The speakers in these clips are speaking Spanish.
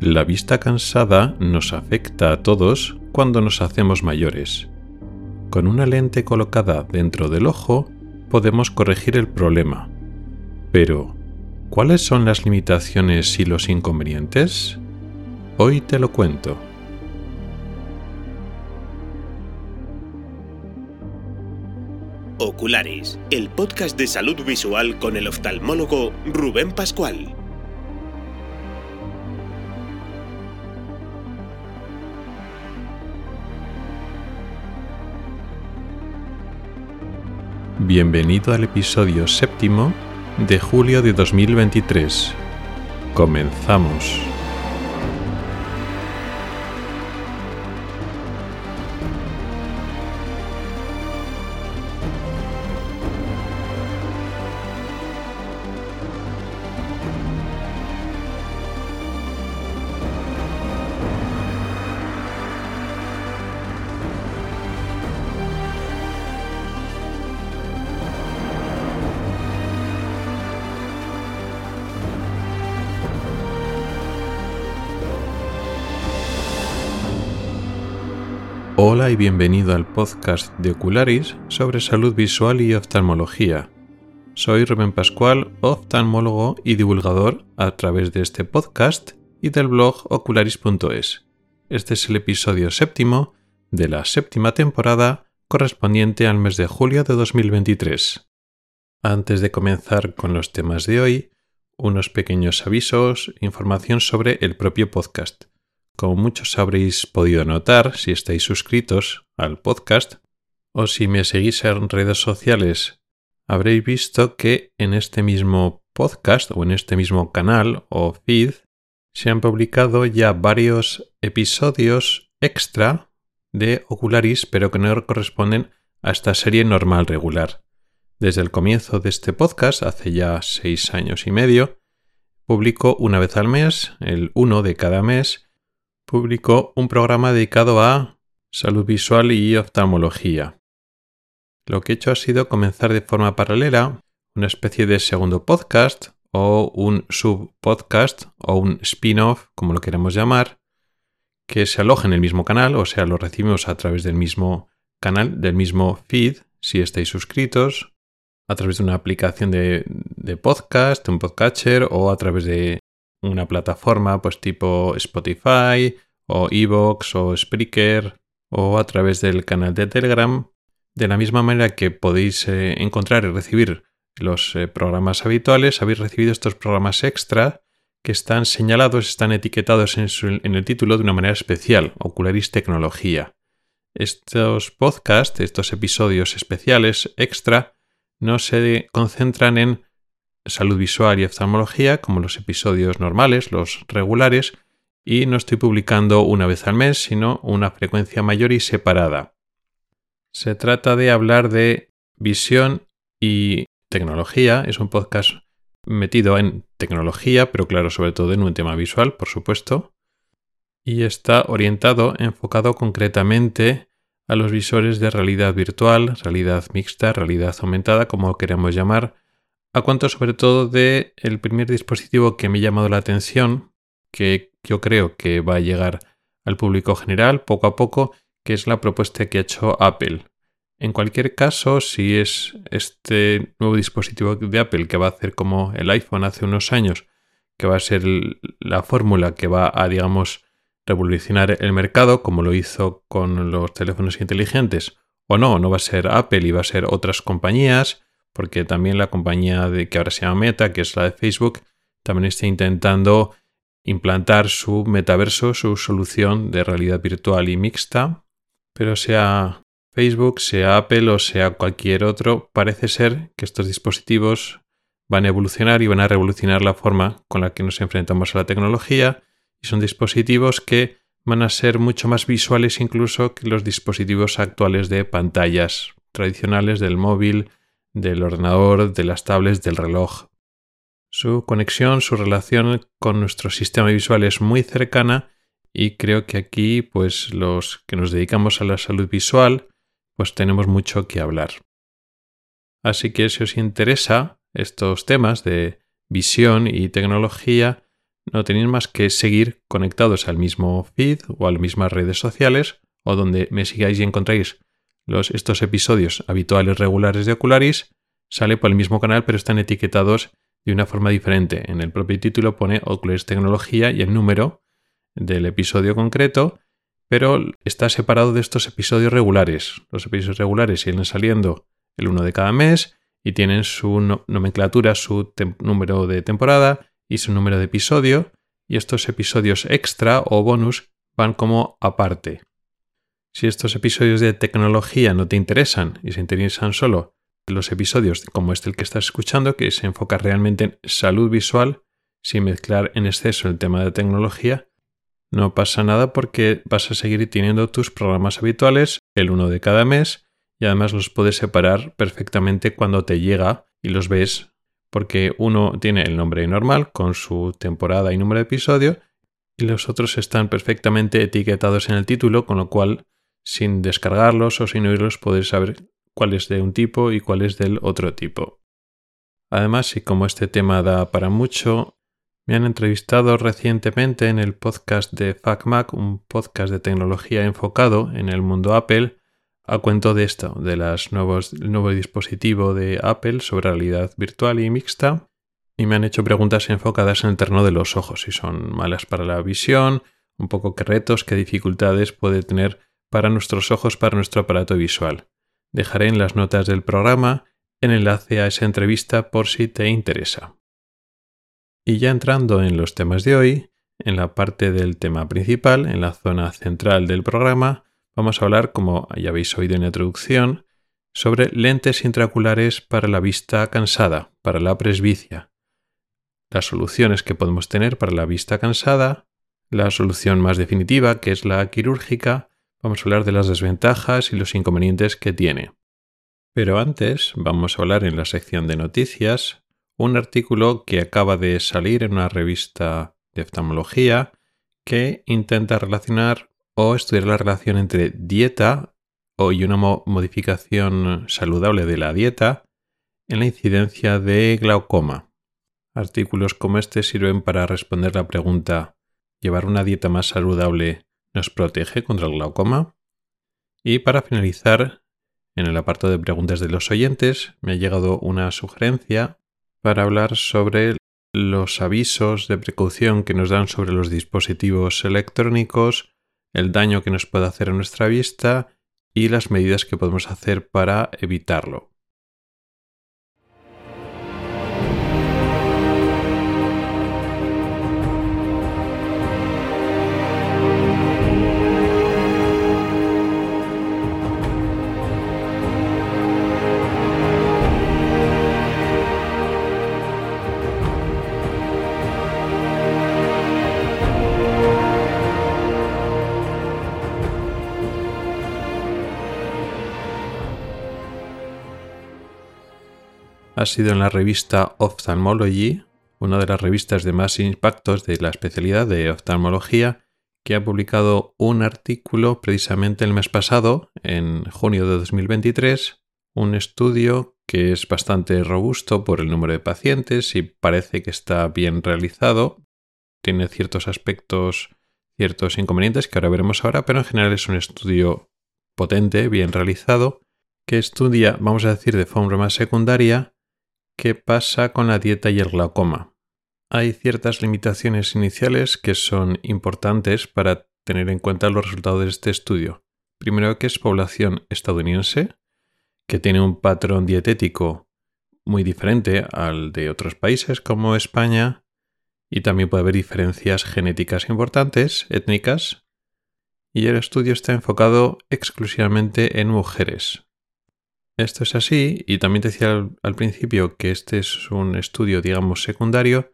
La vista cansada nos afecta a todos cuando nos hacemos mayores. Con una lente colocada dentro del ojo podemos corregir el problema. Pero, ¿cuáles son las limitaciones y los inconvenientes? Hoy te lo cuento. Oculares, el podcast de salud visual con el oftalmólogo Rubén Pascual. Bienvenido al episodio séptimo de julio de 2023. Comenzamos. Y bienvenido al podcast de Ocularis sobre salud visual y oftalmología. Soy Rubén Pascual, oftalmólogo y divulgador a través de este podcast y del blog ocularis.es. Este es el episodio séptimo de la séptima temporada correspondiente al mes de julio de 2023. Antes de comenzar con los temas de hoy, unos pequeños avisos, información sobre el propio podcast. Como muchos habréis podido notar si estáis suscritos al podcast o si me seguís en redes sociales, habréis visto que en este mismo podcast o en este mismo canal o feed se han publicado ya varios episodios extra de Ocularis pero que no corresponden a esta serie normal regular. Desde el comienzo de este podcast, hace ya seis años y medio, publico una vez al mes, el uno de cada mes, publicó un programa dedicado a salud visual y oftalmología. Lo que he hecho ha sido comenzar de forma paralela una especie de segundo podcast o un subpodcast o un spin-off, como lo queramos llamar, que se aloja en el mismo canal, o sea, lo recibimos a través del mismo canal, del mismo feed, si estáis suscritos, a través de una aplicación de, de podcast, un podcatcher o a través de una plataforma pues tipo Spotify o Evox o Spreaker o a través del canal de Telegram, de la misma manera que podéis eh, encontrar y recibir los eh, programas habituales, habéis recibido estos programas extra que están señalados, están etiquetados en, en el título de una manera especial, Ocularis Tecnología. Estos podcasts, estos episodios especiales extra, no se concentran en salud visual y oftalmología como los episodios normales, los regulares, y no estoy publicando una vez al mes, sino una frecuencia mayor y separada. Se trata de hablar de visión y tecnología. Es un podcast metido en tecnología, pero claro, sobre todo en un tema visual, por supuesto. Y está orientado, enfocado concretamente a los visores de realidad virtual, realidad mixta, realidad aumentada, como queremos llamar, a cuanto sobre todo de el primer dispositivo que me ha llamado la atención, que yo creo que va a llegar al público general poco a poco, que es la propuesta que ha hecho Apple. En cualquier caso, si es este nuevo dispositivo de Apple que va a hacer como el iPhone hace unos años, que va a ser la fórmula que va a, digamos, revolucionar el mercado, como lo hizo con los teléfonos inteligentes, o no, no va a ser Apple y va a ser otras compañías, porque también la compañía de, que ahora se llama Meta, que es la de Facebook, también está intentando implantar su metaverso, su solución de realidad virtual y mixta, pero sea Facebook, sea Apple o sea cualquier otro, parece ser que estos dispositivos van a evolucionar y van a revolucionar la forma con la que nos enfrentamos a la tecnología. Y son dispositivos que van a ser mucho más visuales incluso que los dispositivos actuales de pantallas tradicionales del móvil, del ordenador, de las tablets, del reloj. Su conexión, su relación con nuestro sistema visual es muy cercana y creo que aquí, pues los que nos dedicamos a la salud visual, pues tenemos mucho que hablar. Así que si os interesa estos temas de visión y tecnología, no tenéis más que seguir conectados al mismo feed o a las mismas redes sociales o donde me sigáis y encontráis estos episodios habituales regulares de Ocularis, sale por el mismo canal pero están etiquetados de una forma diferente. En el propio título pone Ocularis Tecnología y el número del episodio concreto, pero está separado de estos episodios regulares. Los episodios regulares siguen saliendo el uno de cada mes y tienen su nomenclatura, su número de temporada y su número de episodio, y estos episodios extra o bonus van como aparte. Si estos episodios de tecnología no te interesan y se interesan solo los episodios como este el que estás escuchando, que se enfoca realmente en salud visual, sin mezclar en exceso el tema de tecnología, no pasa nada porque vas a seguir teniendo tus programas habituales, el uno de cada mes, y además los puedes separar perfectamente cuando te llega y los ves porque uno tiene el nombre normal con su temporada y número de episodio y los otros están perfectamente etiquetados en el título, con lo cual sin descargarlos o sin oírlos puedes saber cuál es de un tipo y cuál es del otro tipo. Además, y como este tema da para mucho, me han entrevistado recientemente en el podcast de FacMac, un podcast de tecnología enfocado en el mundo Apple, a cuento de esto, de las nuevos, el nuevo dispositivo de Apple sobre realidad virtual y mixta, y me han hecho preguntas enfocadas en el terreno de los ojos, si son malas para la visión, un poco qué retos, qué dificultades puede tener para nuestros ojos, para nuestro aparato visual. Dejaré en las notas del programa el enlace a esa entrevista por si te interesa. Y ya entrando en los temas de hoy, en la parte del tema principal, en la zona central del programa, vamos a hablar, como ya habéis oído en la introducción, sobre lentes intraoculares para la vista cansada, para la presbicia. Las soluciones que podemos tener para la vista cansada, la solución más definitiva, que es la quirúrgica, vamos a hablar de las desventajas y los inconvenientes que tiene. Pero antes vamos a hablar en la sección de noticias un artículo que acaba de salir en una revista de oftalmología que intenta relacionar o estudiar la relación entre dieta y una modificación saludable de la dieta en la incidencia de glaucoma. Artículos como este sirven para responder la pregunta ¿llevar una dieta más saludable nos protege contra el glaucoma? Y para finalizar, en el apartado de preguntas de los oyentes, me ha llegado una sugerencia para hablar sobre los avisos de precaución que nos dan sobre los dispositivos electrónicos el daño que nos puede hacer a nuestra vista y las medidas que podemos hacer para evitarlo. Ha sido en la revista Ophthalmology, una de las revistas de más impactos de la especialidad de oftalmología, que ha publicado un artículo precisamente el mes pasado, en junio de 2023, un estudio que es bastante robusto por el número de pacientes y parece que está bien realizado. Tiene ciertos aspectos, ciertos inconvenientes que ahora veremos ahora, pero en general es un estudio potente, bien realizado, que estudia, vamos a decir, de forma más secundaria, ¿Qué pasa con la dieta y el glaucoma? Hay ciertas limitaciones iniciales que son importantes para tener en cuenta los resultados de este estudio. Primero que es población estadounidense, que tiene un patrón dietético muy diferente al de otros países como España, y también puede haber diferencias genéticas importantes, étnicas, y el estudio está enfocado exclusivamente en mujeres, esto es así, y también te decía al, principio que este es un estudio, digamos, secundario,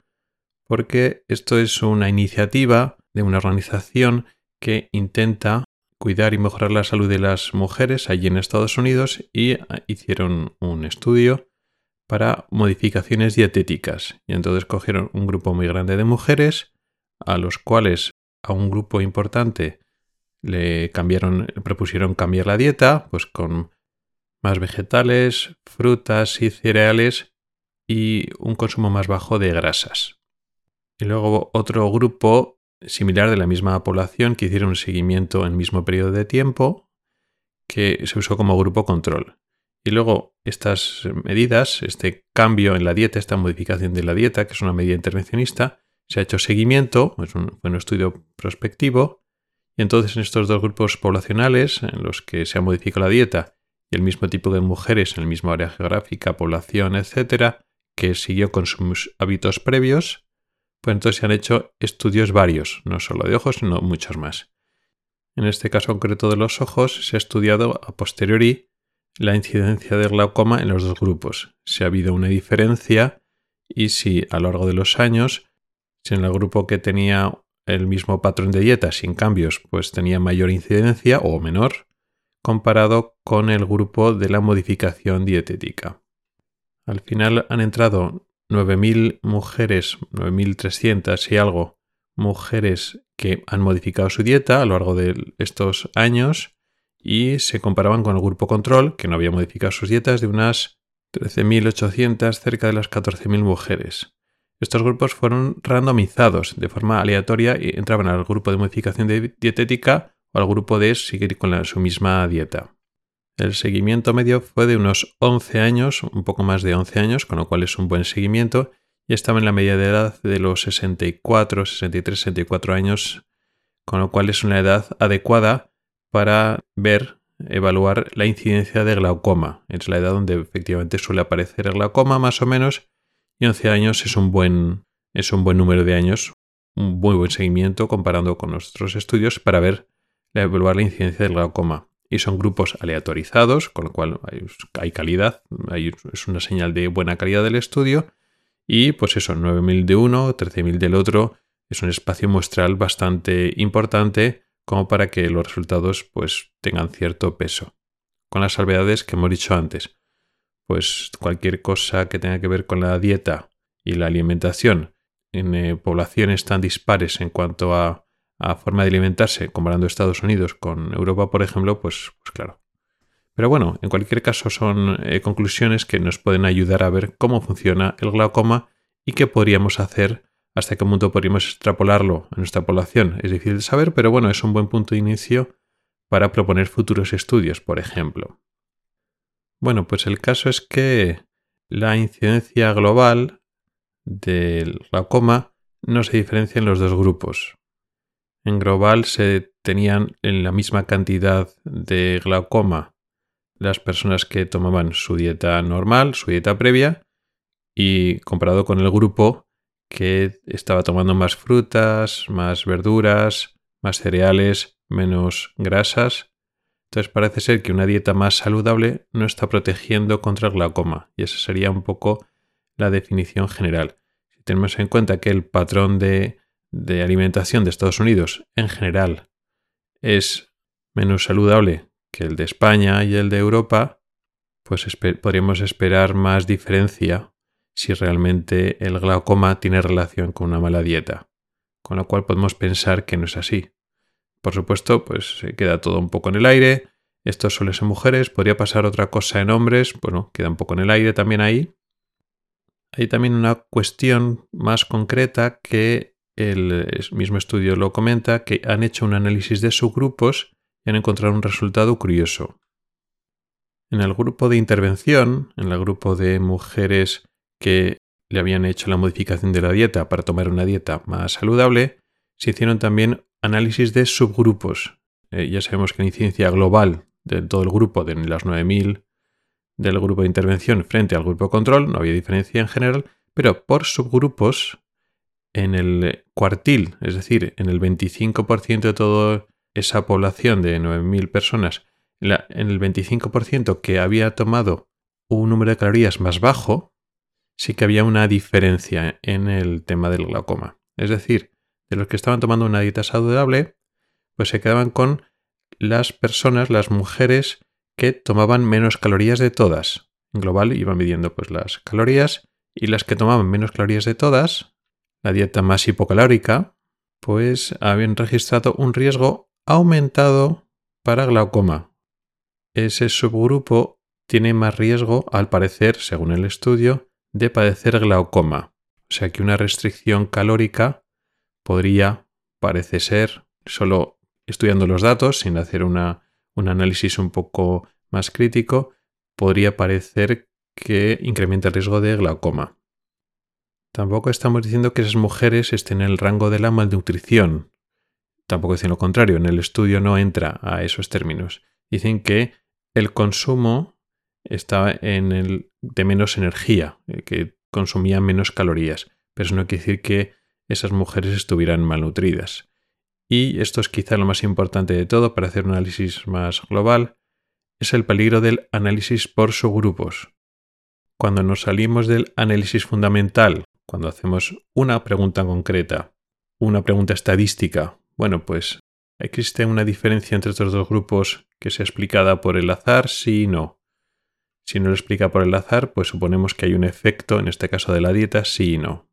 porque esto es una iniciativa de una organización que intenta cuidar y mejorar la salud de las mujeres allí en Estados Unidos y ah, hicieron un estudio para modificaciones dietéticas. Y entonces cogieron un grupo muy grande de mujeres, a los cuales a un grupo importante le cambiaron, propusieron cambiar la dieta, pues con más vegetales, frutas y cereales y un consumo más bajo de grasas. Y luego otro grupo similar de la misma población que hicieron un seguimiento en el mismo periodo de tiempo que se usó como grupo control. Y luego estas medidas, este cambio en la dieta, esta modificación de la dieta, que es una medida intervencionista, se ha hecho seguimiento, es un, un estudio prospectivo, y entonces en estos dos grupos poblacionales en los que se ha modificado la dieta el mismo tipo de mujeres en el mismo área geográfica, población, etcétera, que siguió con sus hábitos previos, pues entonces se han hecho estudios varios, no solo de ojos, sino muchos más. En este caso concreto de los ojos, se ha estudiado a posteriori la incidencia de glaucoma en los dos grupos, si ha habido una diferencia y si a lo largo de los años, si en el grupo que tenía el mismo patrón de dieta sin cambios, pues tenía mayor incidencia o menor, comparado con el grupo de la modificación dietética. Al final han entrado 9.000 mujeres, 9.300 y algo, mujeres que han modificado su dieta a lo largo de estos años y se comparaban con el grupo control, que no había modificado sus dietas, de unas 13.800, cerca de las 14.000 mujeres. Estos grupos fueron randomizados de forma aleatoria y entraban al grupo de modificación dietética o al grupo de seguir con su misma dieta. El seguimiento medio fue de unos 11 años, un poco más de 11 años, con lo cual es un buen seguimiento, y estaba en la media de edad de los 64, 63, 64 años, con lo cual es una edad adecuada para ver, evaluar la incidencia de glaucoma. Es la edad donde efectivamente suele aparecer el glaucoma más o menos y 11 años es un buen, es un buen número de años, un muy buen seguimiento comparando con nuestros estudios para ver, evaluar la incidencia del glaucoma. Y son grupos aleatorizados, con lo cual hay, calidad, es una señal de buena calidad del estudio. Y pues eso, 9.000 de uno, 13.000 del otro, es un espacio muestral bastante importante como para que los resultados pues tengan cierto peso. Con las salvedades que hemos dicho antes. Pues cualquier cosa que tenga que ver con la dieta y la alimentación en eh, poblaciones tan dispares en cuanto a, a, forma de alimentarse, comparando Estados Unidos con Europa, por ejemplo, pues, pues claro. Pero bueno, en cualquier caso son eh, conclusiones que nos pueden ayudar a ver cómo funciona el glaucoma y qué podríamos hacer hasta qué punto podríamos extrapolarlo a nuestra población es difícil de saber, pero bueno, es un buen punto de inicio para proponer futuros estudios, por ejemplo. Bueno, pues el caso es que la incidencia global del glaucoma no se diferencia en los dos grupos. En global se tenían en la misma cantidad de glaucoma las personas que tomaban su dieta normal, su dieta previa, y comparado con el grupo que estaba tomando más frutas, más verduras, más cereales, menos grasas. Entonces parece ser que una dieta más saludable no está protegiendo contra el glaucoma y esa sería un poco la definición general. Si tenemos en cuenta que el patrón de, alimentación de Estados Unidos en general es menos saludable que el de España y el de Europa, pues podríamos esperar más diferencia si realmente el glaucoma tiene relación con una mala dieta, con lo cual podemos pensar que no es así. Por supuesto, pues se queda todo un poco en el aire. Esto suele ser mujeres, podría pasar otra cosa en hombres, bueno, queda un poco en el aire también ahí. Hay también una cuestión más concreta que el mismo estudio lo comenta, que han hecho un análisis de subgrupos y han encontrado un resultado curioso. En el grupo de intervención, en el grupo de mujeres que le habían hecho la modificación de la dieta para tomar una dieta más saludable, se hicieron también análisis de subgrupos. Eh, ya sabemos que la incidencia global de todo el grupo, de las 9.000 del grupo de intervención frente al grupo control, no había diferencia en general, pero por subgrupos, en el cuartil, es decir, en el 25% de toda esa población de 9.000 personas, en el 25% que había tomado un número de calorías más bajo, sí que había una diferencia en el tema del glaucoma. Es decir, de los que estaban tomando una dieta saludable, pues se quedaban con las personas, las mujeres que tomaban menos calorías de todas. En global iban midiendo pues las calorías y las que tomaban menos calorías de todas, la dieta más hipocalórica, pues habían registrado un riesgo aumentado para glaucoma. Ese subgrupo tiene más riesgo, al parecer, según el estudio, de padecer glaucoma. O sea que una restricción calórica podría, parece ser, solo estudiando los datos, sin hacer una, un análisis un poco más crítico, podría parecer que incrementa el riesgo de glaucoma. Tampoco estamos diciendo que esas mujeres estén en el rango de la malnutrición. Tampoco dicen lo contrario, en el estudio no entra a esos términos. Dicen que el consumo está en el de menos energía, eh, que consumían menos calorías, pero eso no quiere decir que esas mujeres estuvieran malnutridas. Y esto es quizá lo más importante de todo para hacer un análisis más global, es el peligro del análisis por subgrupos. Cuando nos salimos del análisis fundamental cuando hacemos una pregunta concreta, una pregunta estadística, bueno, pues existe una diferencia entre estos dos grupos que sea explicada por el azar, sí y no. Si no lo explica por el azar, pues suponemos que hay un efecto, en este caso de la dieta, sí y no.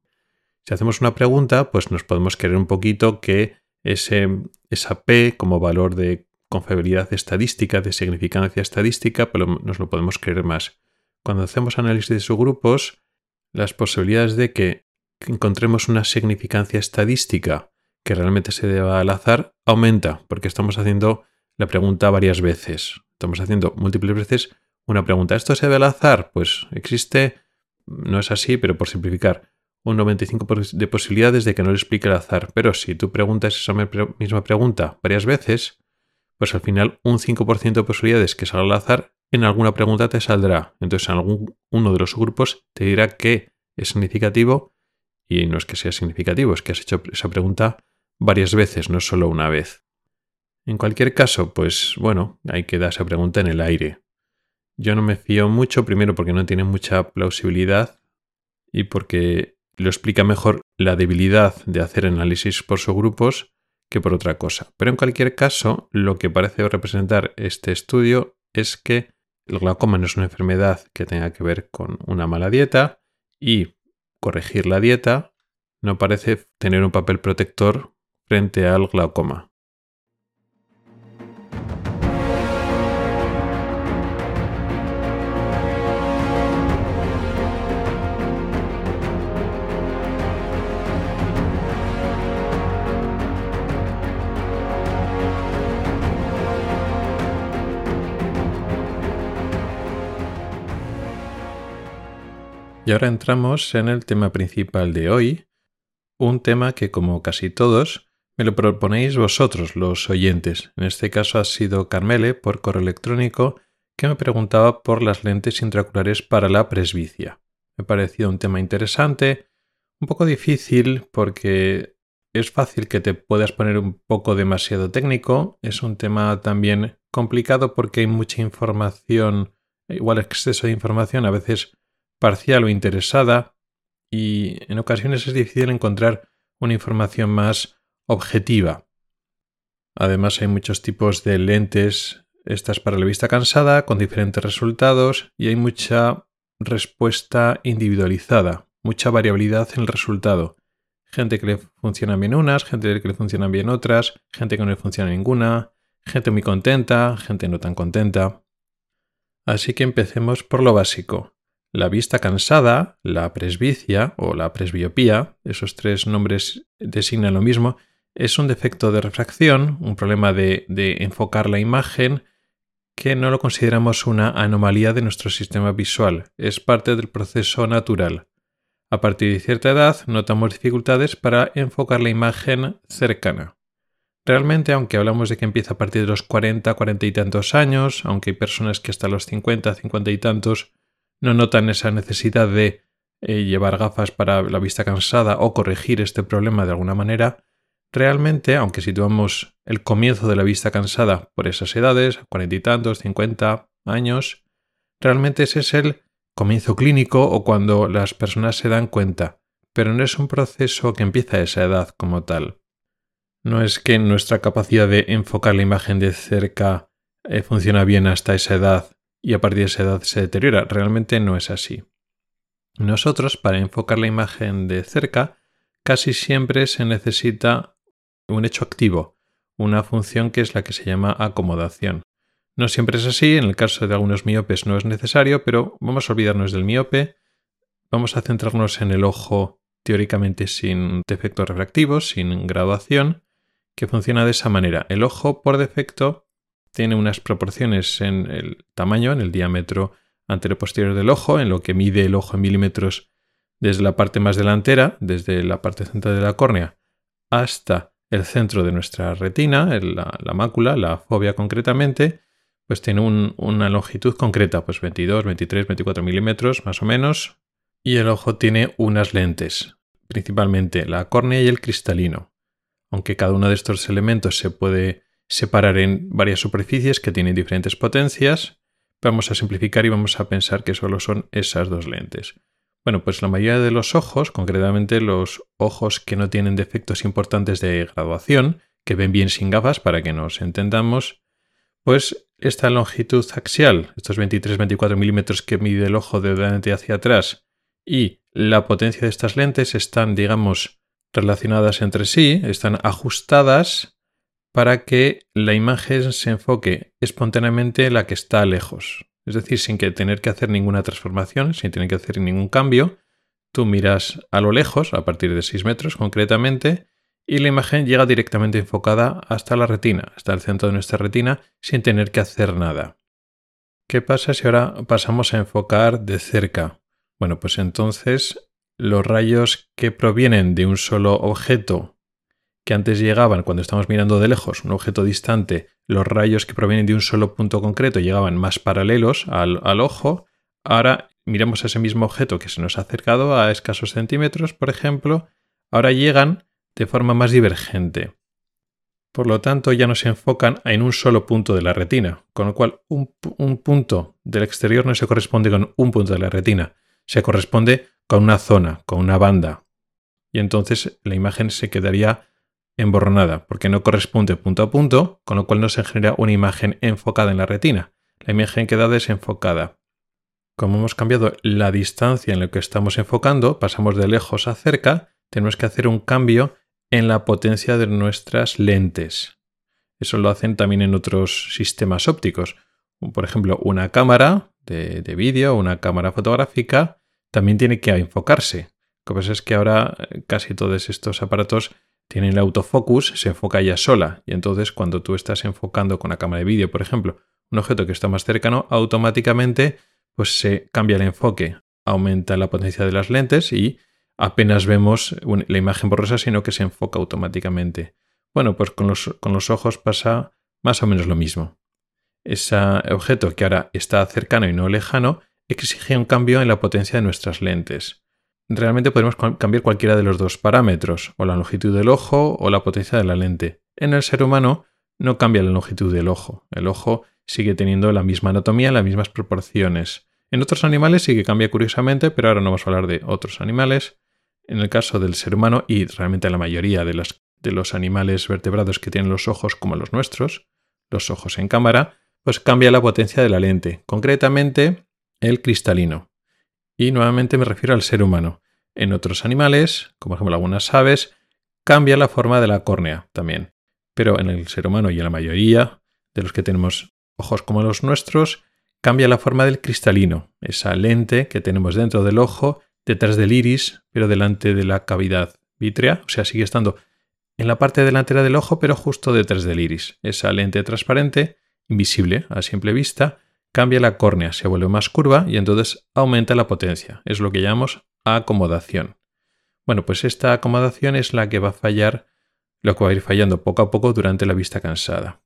Si hacemos una pregunta, pues nos podemos querer un poquito que ese, esa P como valor de confiabilidad estadística, de significancia estadística, pero nos lo podemos creer más. Cuando hacemos análisis de subgrupos, las posibilidades de que encontremos una significancia estadística que realmente se deba al azar aumenta, porque estamos haciendo la pregunta varias veces. Estamos haciendo múltiples veces una pregunta. ¿Esto se debe al azar? Pues existe, no es así, pero por simplificar, un 95% de posibilidades de que no le explique el azar. Pero si tú preguntas esa misma pregunta varias veces, pues al final un 5% de posibilidades que salga al azar en alguna pregunta te saldrá. Entonces, en algún uno de los grupos te dirá que es significativo y no es que sea significativo, es que has hecho esa pregunta varias veces, no solo una vez. En cualquier caso, pues bueno, hay que dar esa pregunta en el aire. Yo no me fío mucho, primero porque no tiene mucha plausibilidad y porque lo explica mejor la debilidad de hacer análisis por subgrupos que por otra cosa. Pero en cualquier caso, lo que parece representar este estudio es que el glaucoma no es una enfermedad que tenga que ver con una mala dieta y corregir la dieta no parece tener un papel protector frente al glaucoma. Y ahora entramos en el tema principal de hoy, un tema que como casi todos me lo proponéis vosotros, los oyentes. En este caso ha sido Carmele por correo electrónico que me preguntaba por las lentes intraoculares para la presbicia. Me pareció un tema interesante, un poco difícil porque es fácil que te puedas poner un poco demasiado técnico, es un tema también complicado porque hay mucha información, igual exceso de información, a veces parcial o interesada y en ocasiones es difícil encontrar una información más objetiva. Además hay muchos tipos de lentes, estas para la vista cansada, con diferentes resultados y hay mucha respuesta individualizada, mucha variabilidad en el resultado. Gente que le funcionan bien unas, gente que le funcionan bien otras, gente que no le funciona ninguna, gente muy contenta, gente no tan contenta. Así que empecemos por lo básico. La vista cansada, la presbicia o la presbiopía, esos tres nombres designan lo mismo, es un defecto de refracción, un problema de, de, enfocar la imagen que no lo consideramos una anomalía de nuestro sistema visual, es parte del proceso natural. A partir de cierta edad notamos dificultades para enfocar la imagen cercana. Realmente, aunque hablamos de que empieza a partir de los 40, 40 y tantos años, aunque hay personas que hasta los 50, 50 y tantos no notan esa necesidad de eh, llevar gafas para la vista cansada o corregir este problema de alguna manera, realmente, aunque situamos el comienzo de la vista cansada por esas edades, cuarenta y tantos, cincuenta años, realmente ese es el comienzo clínico o cuando las personas se dan cuenta, pero no es un proceso que empieza a esa edad como tal. No es que nuestra capacidad de enfocar la imagen de cerca eh, funciona bien hasta esa edad y a partir de esa edad se deteriora. Realmente no es así. Nosotros, para enfocar la imagen de cerca, casi siempre se necesita un hecho activo, una función que es la que se llama acomodación. No siempre es así, en el caso de algunos miopes no es necesario, pero vamos a olvidarnos del miope, vamos a centrarnos en el ojo teóricamente sin defectos refractivos, sin graduación, que funciona de esa manera. El ojo, por defecto, tiene unas proporciones en el tamaño, en el diámetro anterior-posterior del ojo, en lo que mide el ojo en milímetros desde la parte más delantera, desde la parte central de la córnea, hasta el centro de nuestra retina, la, mácula, la fobia concretamente, pues tiene una longitud concreta, pues 22, 23, 24 milímetros más o menos, y el ojo tiene unas lentes, principalmente la córnea y el cristalino, aunque cada uno de estos elementos se puede separar en varias superficies que tienen diferentes potencias, vamos a simplificar y vamos a pensar que solo son esas dos lentes. Bueno, pues la mayoría de los ojos, concretamente los ojos que no tienen defectos importantes de graduación, que ven bien sin gafas para que nos entendamos, pues esta longitud axial, estos 23-24 milímetros que mide el ojo de delante hacia atrás, y la potencia de estas lentes están, digamos, relacionadas entre sí, están ajustadas para que la imagen se enfoque espontáneamente en la que está lejos. Es decir, sin tener que hacer ninguna transformación, sin tener que hacer ningún cambio, tú miras a lo lejos, a partir de 6 metros concretamente, y la imagen llega directamente enfocada hasta la retina, hasta el centro de nuestra retina, sin tener que hacer nada. ¿Qué pasa si ahora pasamos a enfocar de cerca? Bueno, pues entonces los rayos que provienen de un solo objeto que antes llegaban cuando estamos mirando de lejos un objeto distante, los rayos que provienen de un solo punto concreto llegaban más paralelos al, ojo, ahora miramos a ese mismo objeto que se nos ha acercado a escasos centímetros, por ejemplo, ahora llegan de forma más divergente. Por lo tanto, ya no se enfocan en un solo punto de la retina, con lo cual un, punto del exterior no se corresponde con un punto de la retina, se corresponde con una zona, con una banda. Y entonces la imagen se quedaría emborronada, porque no corresponde punto a punto, con lo cual no se genera una imagen enfocada en la retina. La imagen queda desenfocada. Como hemos cambiado la distancia en la que estamos enfocando, pasamos de lejos a cerca, tenemos que hacer un cambio en la potencia de nuestras lentes. Eso lo hacen también en otros sistemas ópticos. Por ejemplo, una cámara de, de vídeo, una cámara fotográfica, también tiene que enfocarse. Lo que pasa es que ahora eh, casi todos estos aparatos tiene el autofocus, se enfoca ella sola. Y entonces cuando tú estás enfocando con la cámara de vídeo, por ejemplo, un objeto que está más cercano, automáticamente pues se cambia el enfoque, aumenta la potencia de las lentes y apenas vemos la imagen borrosa, sino que se enfoca automáticamente. Bueno, pues con los, con los ojos pasa más o menos lo mismo. Ese objeto que ahora está cercano y no lejano exige un cambio en la potencia de nuestras lentes realmente podemos cambiar cualquiera de los dos parámetros, o la longitud del ojo o la potencia de la lente. En el ser humano no cambia la longitud del ojo. El ojo sigue teniendo la misma anatomía, las mismas proporciones. En otros animales sí que cambia curiosamente, pero ahora no vamos a hablar de otros animales. En el caso del ser humano y realmente la mayoría de de los animales vertebrados que tienen los ojos como los nuestros, los ojos en cámara, pues cambia la potencia de la lente, concretamente el cristalino. Y nuevamente me refiero al ser humano. En otros animales, como por ejemplo algunas aves, cambia la forma de la córnea también. Pero en el ser humano y en la mayoría de los que tenemos ojos como los nuestros, cambia la forma del cristalino, esa lente que tenemos dentro del ojo, detrás del iris, pero delante de la cavidad vítrea, o sea, sigue estando en la parte delantera del ojo, pero justo detrás del iris. Esa lente transparente, invisible a simple vista, cambia la córnea, se vuelve más curva y entonces aumenta la potencia. Es lo que llamamos acomodación. Bueno, pues esta acomodación es la que va a fallar, lo que va a ir fallando poco a poco durante la vista cansada.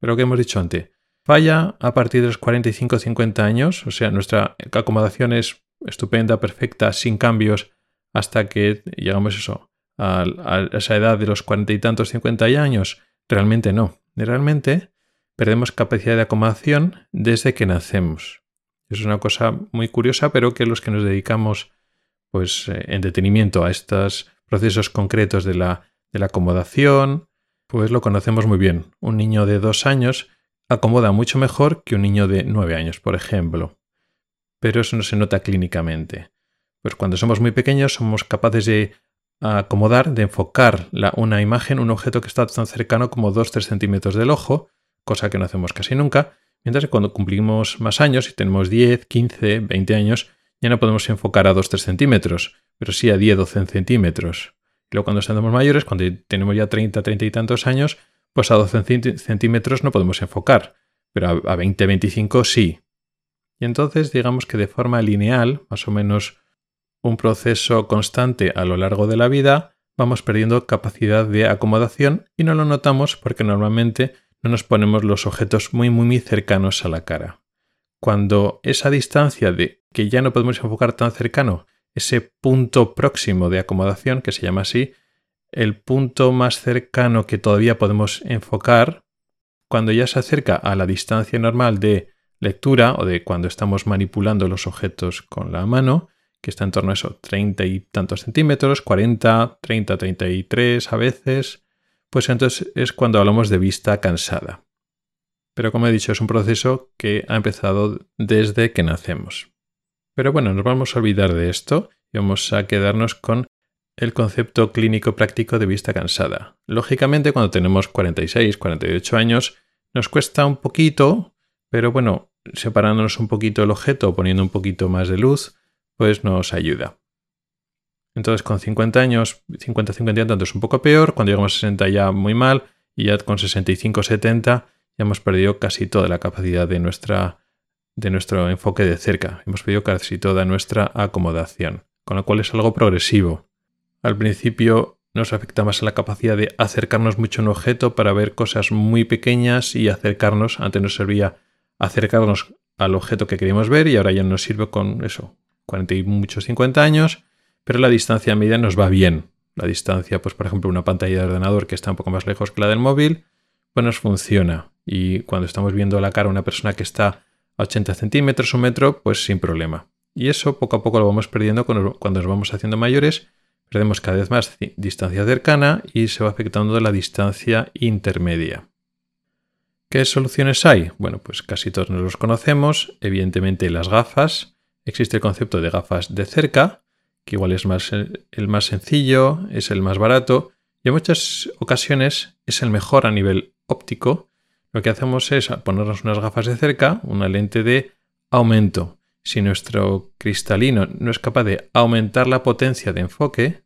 Pero que hemos dicho antes, falla a partir de los 45-50 años, o sea, nuestra acomodación es estupenda, perfecta, sin cambios, hasta que llegamos a esa edad de los cuarenta y tantos, 50 años. Realmente no. Realmente perdemos capacidad de acomodación desde que nacemos. Es una cosa muy curiosa, pero que los que nos dedicamos pues, eh, en detenimiento a estos procesos concretos de la, de la acomodación, pues lo conocemos muy bien. Un niño de dos años acomoda mucho mejor que un niño de nueve años, por ejemplo. Pero eso no se nota clínicamente. Pues cuando somos muy pequeños somos capaces de acomodar, de enfocar la, una imagen, un objeto que está tan cercano como 2-3 centímetros del ojo, cosa que no hacemos casi nunca, mientras que cuando cumplimos más años, y tenemos 10, 15, 20 años, ya no podemos enfocar a 2-3 centímetros, pero sí a 10-12 centímetros. Y luego cuando estamos mayores, cuando tenemos ya 30, 30 y tantos años, pues a 12 centímetros no podemos enfocar, pero a 20-25 sí. Y entonces digamos que de forma lineal, más o menos un proceso constante a lo largo de la vida, vamos perdiendo capacidad de acomodación y no lo notamos porque normalmente no nos ponemos los objetos muy muy muy cercanos a la cara. Cuando esa distancia de que ya no podemos enfocar tan cercano, ese punto próximo de acomodación, que se llama así, el punto más cercano que todavía podemos enfocar, cuando ya se acerca a la distancia normal de lectura o de cuando estamos manipulando los objetos con la mano, que está en torno a eso, 30 y tantos centímetros, 40, 30, 33 a veces, pues entonces es cuando hablamos de vista cansada. Pero como he dicho, es un proceso que ha empezado desde que nacemos. Pero bueno, nos vamos a olvidar de esto y vamos a quedarnos con el concepto clínico práctico de vista cansada. Lógicamente, cuando tenemos 46, 48 años, nos cuesta un poquito, pero bueno, separándonos un poquito el objeto, poniendo un poquito más de luz, pues nos ayuda. Entonces con 50 años, 50, 50 y es un poco peor, cuando llegamos a 60 ya muy mal, y ya con 65, 70 ya hemos perdido casi toda la capacidad de, nuestra, de nuestro enfoque de cerca, hemos perdido casi toda nuestra acomodación, con lo cual es algo progresivo. Al principio nos afecta más a la capacidad de acercarnos mucho a un objeto para ver cosas muy pequeñas y acercarnos, antes nos servía acercarnos al objeto que queríamos ver y ahora ya nos sirve con eso, 40 y muchos 50 años, pero la distancia media nos va bien. La distancia, pues por ejemplo, una pantalla de ordenador que está un poco más lejos que la del móvil, pues nos funciona. Y cuando estamos viendo la cara una persona que está a 80 centímetros o metro, pues sin problema. Y eso poco a poco lo vamos perdiendo cuando, cuando nos vamos haciendo mayores. Perdemos cada vez más distancia cercana y se va afectando la distancia intermedia. ¿Qué soluciones hay? Bueno, pues casi todos nos los conocemos. Evidentemente las gafas, Existe el concepto de gafas de cerca, que igual es más el más sencillo, es el más barato y en muchas ocasiones es el mejor a nivel óptico. Lo que hacemos es ponernos unas gafas de cerca, una lente de aumento. Si nuestro cristalino no es capaz de aumentar la potencia de enfoque,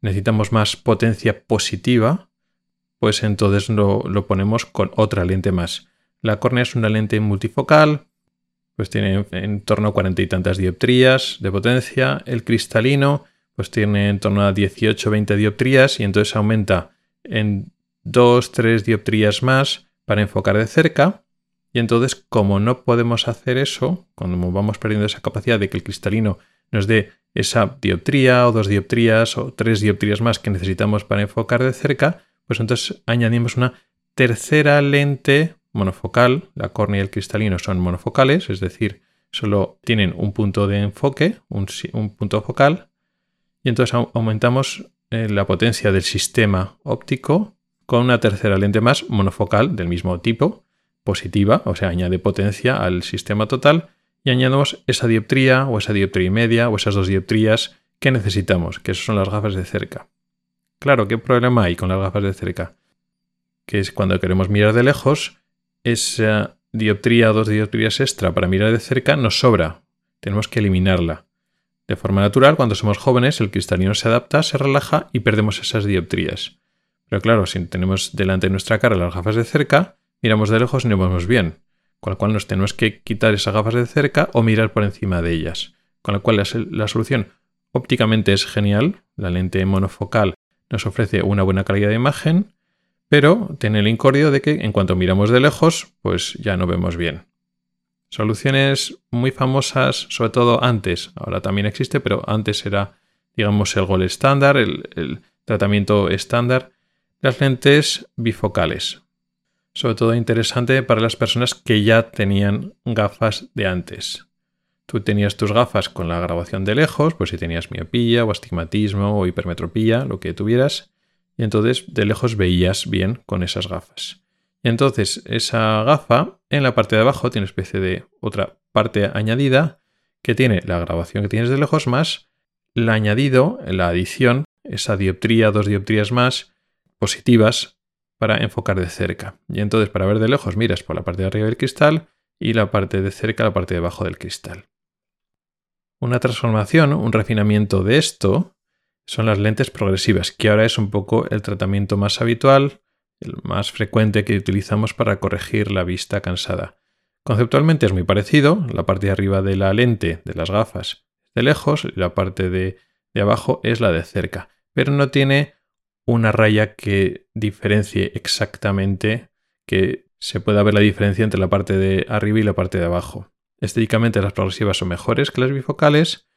necesitamos más potencia positiva, pues entonces lo ponemos con otra lente más. La córnea es una lente multifocal, pues tiene en torno a cuarenta y tantas dioptrías de potencia. El cristalino, pues tiene en torno a 18-20 dioptrías y entonces aumenta en 2-3 dioptrías más para enfocar de cerca. Y entonces, como no podemos hacer eso, cuando vamos perdiendo esa capacidad de que el cristalino nos dé esa dioptría o dos dioptrías o tres dioptrías más que necesitamos para enfocar de cerca, pues entonces añadimos una tercera lente monofocal, la córnea y el cristalino son monofocales, es decir, solo tienen un punto de enfoque, un, punto focal, y entonces aumentamos eh, la potencia del sistema óptico con una tercera lente más monofocal del mismo tipo, positiva, o sea, añade potencia al sistema total, y añadimos esa dioptría o esa dioptría y media o esas dos dioptrías que necesitamos, que son las gafas de cerca. Claro, ¿qué problema hay con las gafas de cerca? Que es cuando queremos mirar de lejos, esa dioptría o dos dioptrías extra para mirar de cerca nos sobra. Tenemos que eliminarla. De forma natural, cuando somos jóvenes, el cristalino se adapta, se relaja y perdemos esas dioptrías. Pero claro, si tenemos delante de nuestra cara las gafas de cerca, miramos de lejos y no vemos bien. Con lo cual nos tenemos que quitar esas gafas de cerca o mirar por encima de ellas. Con lo cual la, la solución ópticamente es genial. La lente monofocal nos ofrece una buena calidad de imagen, pero tiene el incordio de que en cuanto miramos de lejos, pues ya no vemos bien. Soluciones muy famosas, sobre todo antes, ahora también existe, pero antes era, digamos, el gol estándar, el, el tratamiento estándar, las lentes bifocales. Sobre todo interesante para las personas que ya tenían gafas de antes. Tú tenías tus gafas con la grabación de lejos, pues si tenías miopía o astigmatismo o hipermetropía, lo que tuvieras, y entonces de lejos veías bien con esas gafas. Entonces esa gafa en la parte de abajo tiene especie de otra parte añadida que tiene la grabación que tienes de lejos más el añadido, la adición, esa dioptría, dos dioptrías más positivas para enfocar de cerca. Y entonces para ver de lejos miras por la parte de arriba del cristal y la parte de cerca la parte de abajo del cristal. Una transformación, un refinamiento de esto, son las lentes progresivas, que ahora es un poco el tratamiento más habitual, el más frecuente que utilizamos para corregir la vista cansada. Conceptualmente es muy parecido, la parte de arriba de la lente de las gafas es de lejos y la parte de, de abajo es la de cerca, pero no tiene una raya que diferencie exactamente que se pueda ver la diferencia entre la parte de arriba y la parte de abajo. Estéticamente las progresivas son mejores que las bifocales,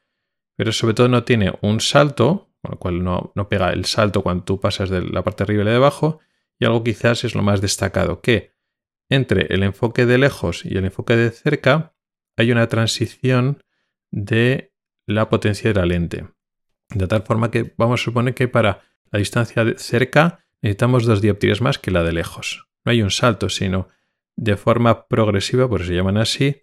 pero sobre todo no tiene un salto, con lo cual no, no pega el salto cuando tú pasas de la parte de arriba y la de abajo, y algo quizás es lo más destacado, que entre el enfoque de lejos y el enfoque de cerca hay una transición de la potencia de la lente. De tal forma que vamos a suponer que para la distancia de cerca necesitamos dos dioptrías más que la de lejos. No hay un salto, sino de forma progresiva, por eso se llaman así,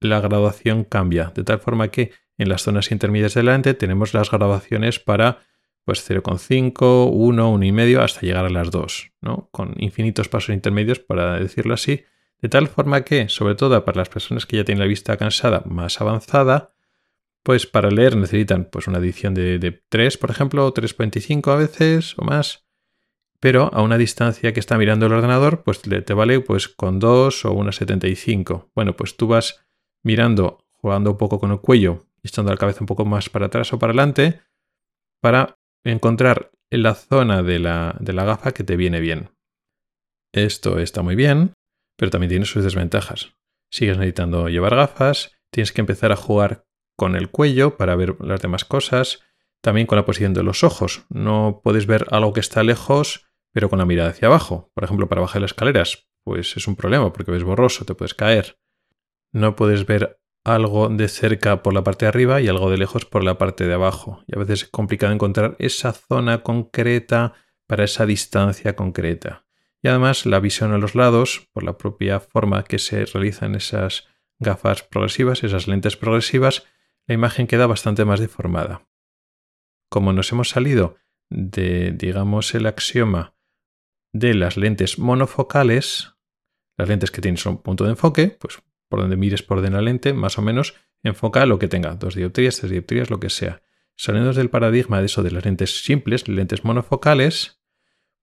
la graduación cambia. De tal forma que en las zonas intermedias de la lente tenemos las graduaciones para pues 0,5, 1, 1,5 hasta llegar a las 2, ¿no? Con infinitos pasos intermedios, para decirlo así, de tal forma que, sobre todo para las personas que ya tienen la vista cansada más avanzada, pues para leer necesitan pues una edición de, 3, por ejemplo, o 3.25 a veces o más, pero a una distancia que está mirando el ordenador, pues te vale pues con 2 o una 75. Bueno, pues tú vas mirando, jugando un poco con el cuello echando la cabeza un poco más para atrás o para adelante, para encontrar la zona de la, de la gafa que te viene bien. Esto está muy bien, pero también tiene sus desventajas. Sigues necesitando llevar gafas, tienes que empezar a jugar con el cuello para ver las demás cosas, también con la posición de los ojos. No puedes ver algo que está lejos, pero con la mirada hacia abajo. Por ejemplo, para bajar las escaleras, pues es un problema porque ves borroso, te puedes caer. No puedes ver algo de cerca por la parte de arriba y algo de lejos por la parte de abajo. Y a veces es complicado encontrar esa zona concreta para esa distancia concreta. Y además la visión a los lados, por la propia forma que se realizan esas gafas progresivas, esas lentes progresivas, la imagen queda bastante más deformada. Como nos hemos salido de, digamos, el axioma de las lentes monofocales, las lentes que tienen un punto de enfoque, pues por donde mires por de la lente, más o menos enfoca lo que tenga, dos dioptrías, tres dioptrías, lo que sea. Saliendo del paradigma de eso de las lentes simples, lentes monofocales,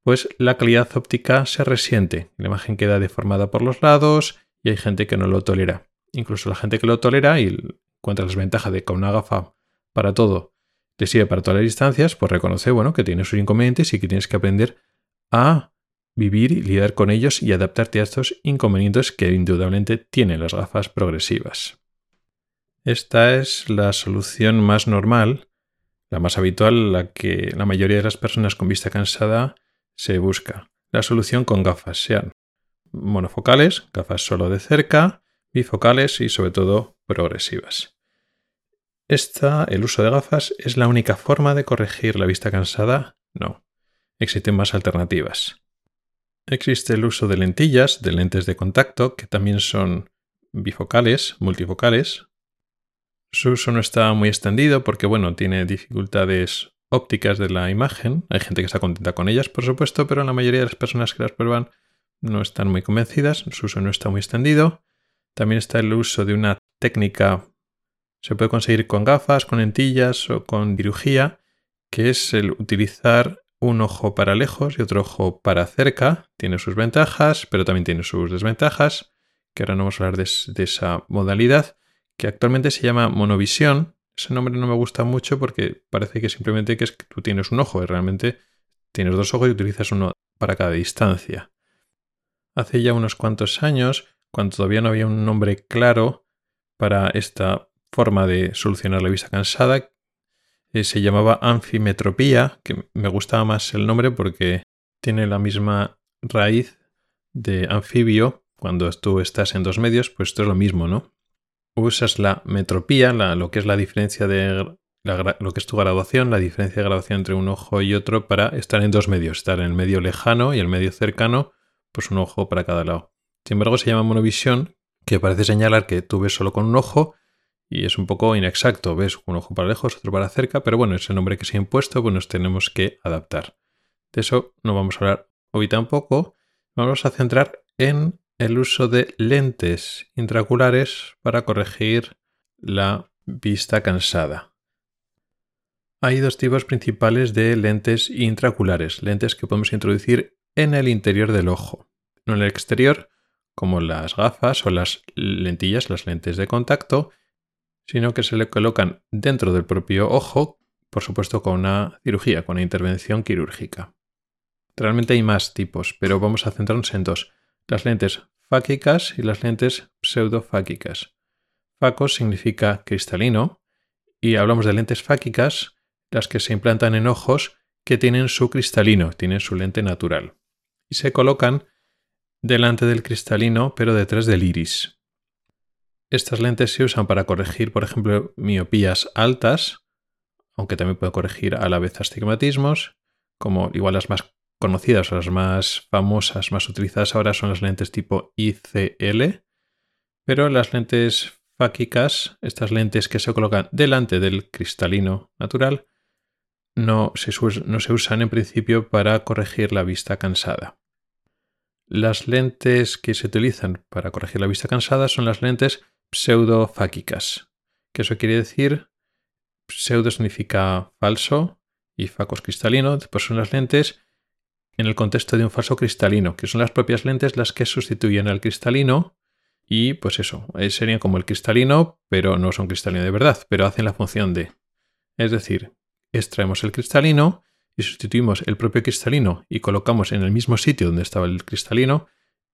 pues la calidad óptica se resiente. La imagen queda deformada por los lados y hay gente que no lo tolera. Incluso la gente que lo tolera y encuentra las ventajas de que una gafa para todo te sirve para todas las distancias, pues reconoce bueno, que tiene sus inconvenientes y que tienes que aprender a vivir y lidiar con ellos y adaptarte a estos inconvenientes que indudablemente tienen las gafas progresivas. Esta es la solución más normal, la más habitual, la que la mayoría de las personas con vista cansada se busca. La solución con gafas, sean monofocales, gafas solo de cerca, bifocales y sobre todo progresivas. Esta, el uso de gafas, es la única forma de corregir la vista cansada. No, existen más alternativas. Existe el uso de lentillas, de lentes de contacto, que también son bifocales, multifocales. Su uso no está muy extendido porque, bueno, tiene dificultades ópticas de la imagen. Hay gente que está contenta con ellas, por supuesto, pero la mayoría de las personas que las prueban no están muy convencidas. Su uso no está muy extendido. También está el uso de una técnica, se puede conseguir con gafas, con lentillas o con cirugía, que es el utilizar un ojo para lejos y otro ojo para cerca. Tiene sus ventajas, pero también tiene sus desventajas, que ahora no vamos a hablar de, esa modalidad, que actualmente se llama monovisión. Ese nombre no me gusta mucho porque parece que simplemente que es que tú tienes un ojo y realmente tienes dos ojos y utilizas uno para cada distancia. Hace ya unos cuantos años, cuando todavía no había un nombre claro para esta forma de solucionar la vista cansada, eh, se llamaba anfimetropía, que me gustaba más el nombre porque tiene la misma raíz de anfibio. Cuando tú estás en dos medios, pues esto es lo mismo, ¿no? Usas la metropía, lo que es la diferencia de lo que es tu graduación, la diferencia de graduación entre un ojo y otro para estar en dos medios, estar en el medio lejano y el medio cercano, pues un ojo para cada lado. Sin embargo, se llama monovisión, que parece señalar que tú ves solo con un ojo y es un poco inexacto, ves un ojo para lejos, otro para cerca, pero bueno, es el nombre que se ha impuesto, pues nos tenemos que adaptar. De eso no vamos a hablar hoy tampoco, vamos a centrar en el uso de lentes intraoculares para corregir la vista cansada. Hay dos tipos principales de lentes intraoculares, lentes que podemos introducir en el interior del ojo, no en el exterior, como las gafas o las lentillas, las lentes de contacto, sino que se le colocan dentro del propio ojo, por supuesto con una cirugía, con una intervención quirúrgica. Realmente hay más tipos, pero vamos a centrarnos en dos, las lentes fáquicas y las lentes pseudofáquicas. Faco significa cristalino y hablamos de lentes fáquicas, las que se implantan en ojos que tienen su cristalino, tienen su lente natural y se colocan delante del cristalino pero detrás del iris. Estas lentes se usan para corregir, por ejemplo, miopías altas, aunque también puede corregir a la vez astigmatismos, como igual las más conocidas o las más famosas, más utilizadas ahora son las lentes tipo ICL, pero las lentes fáquicas, estas lentes que se colocan delante del cristalino natural, no se, no se usan en principio para corregir la vista cansada. Las lentes que se utilizan para corregir la vista cansada son las lentes pseudofáquicas, que eso quiere decir pseudo significa falso y facos cristalino, pues son las lentes en el contexto de un falso cristalino, que son las propias lentes las que sustituyen al cristalino y pues eso, eh, serían como el cristalino, pero no son cristalino de verdad, pero hacen la función de. Es decir, extraemos el cristalino y sustituimos el propio cristalino y colocamos en el mismo sitio donde estaba el cristalino,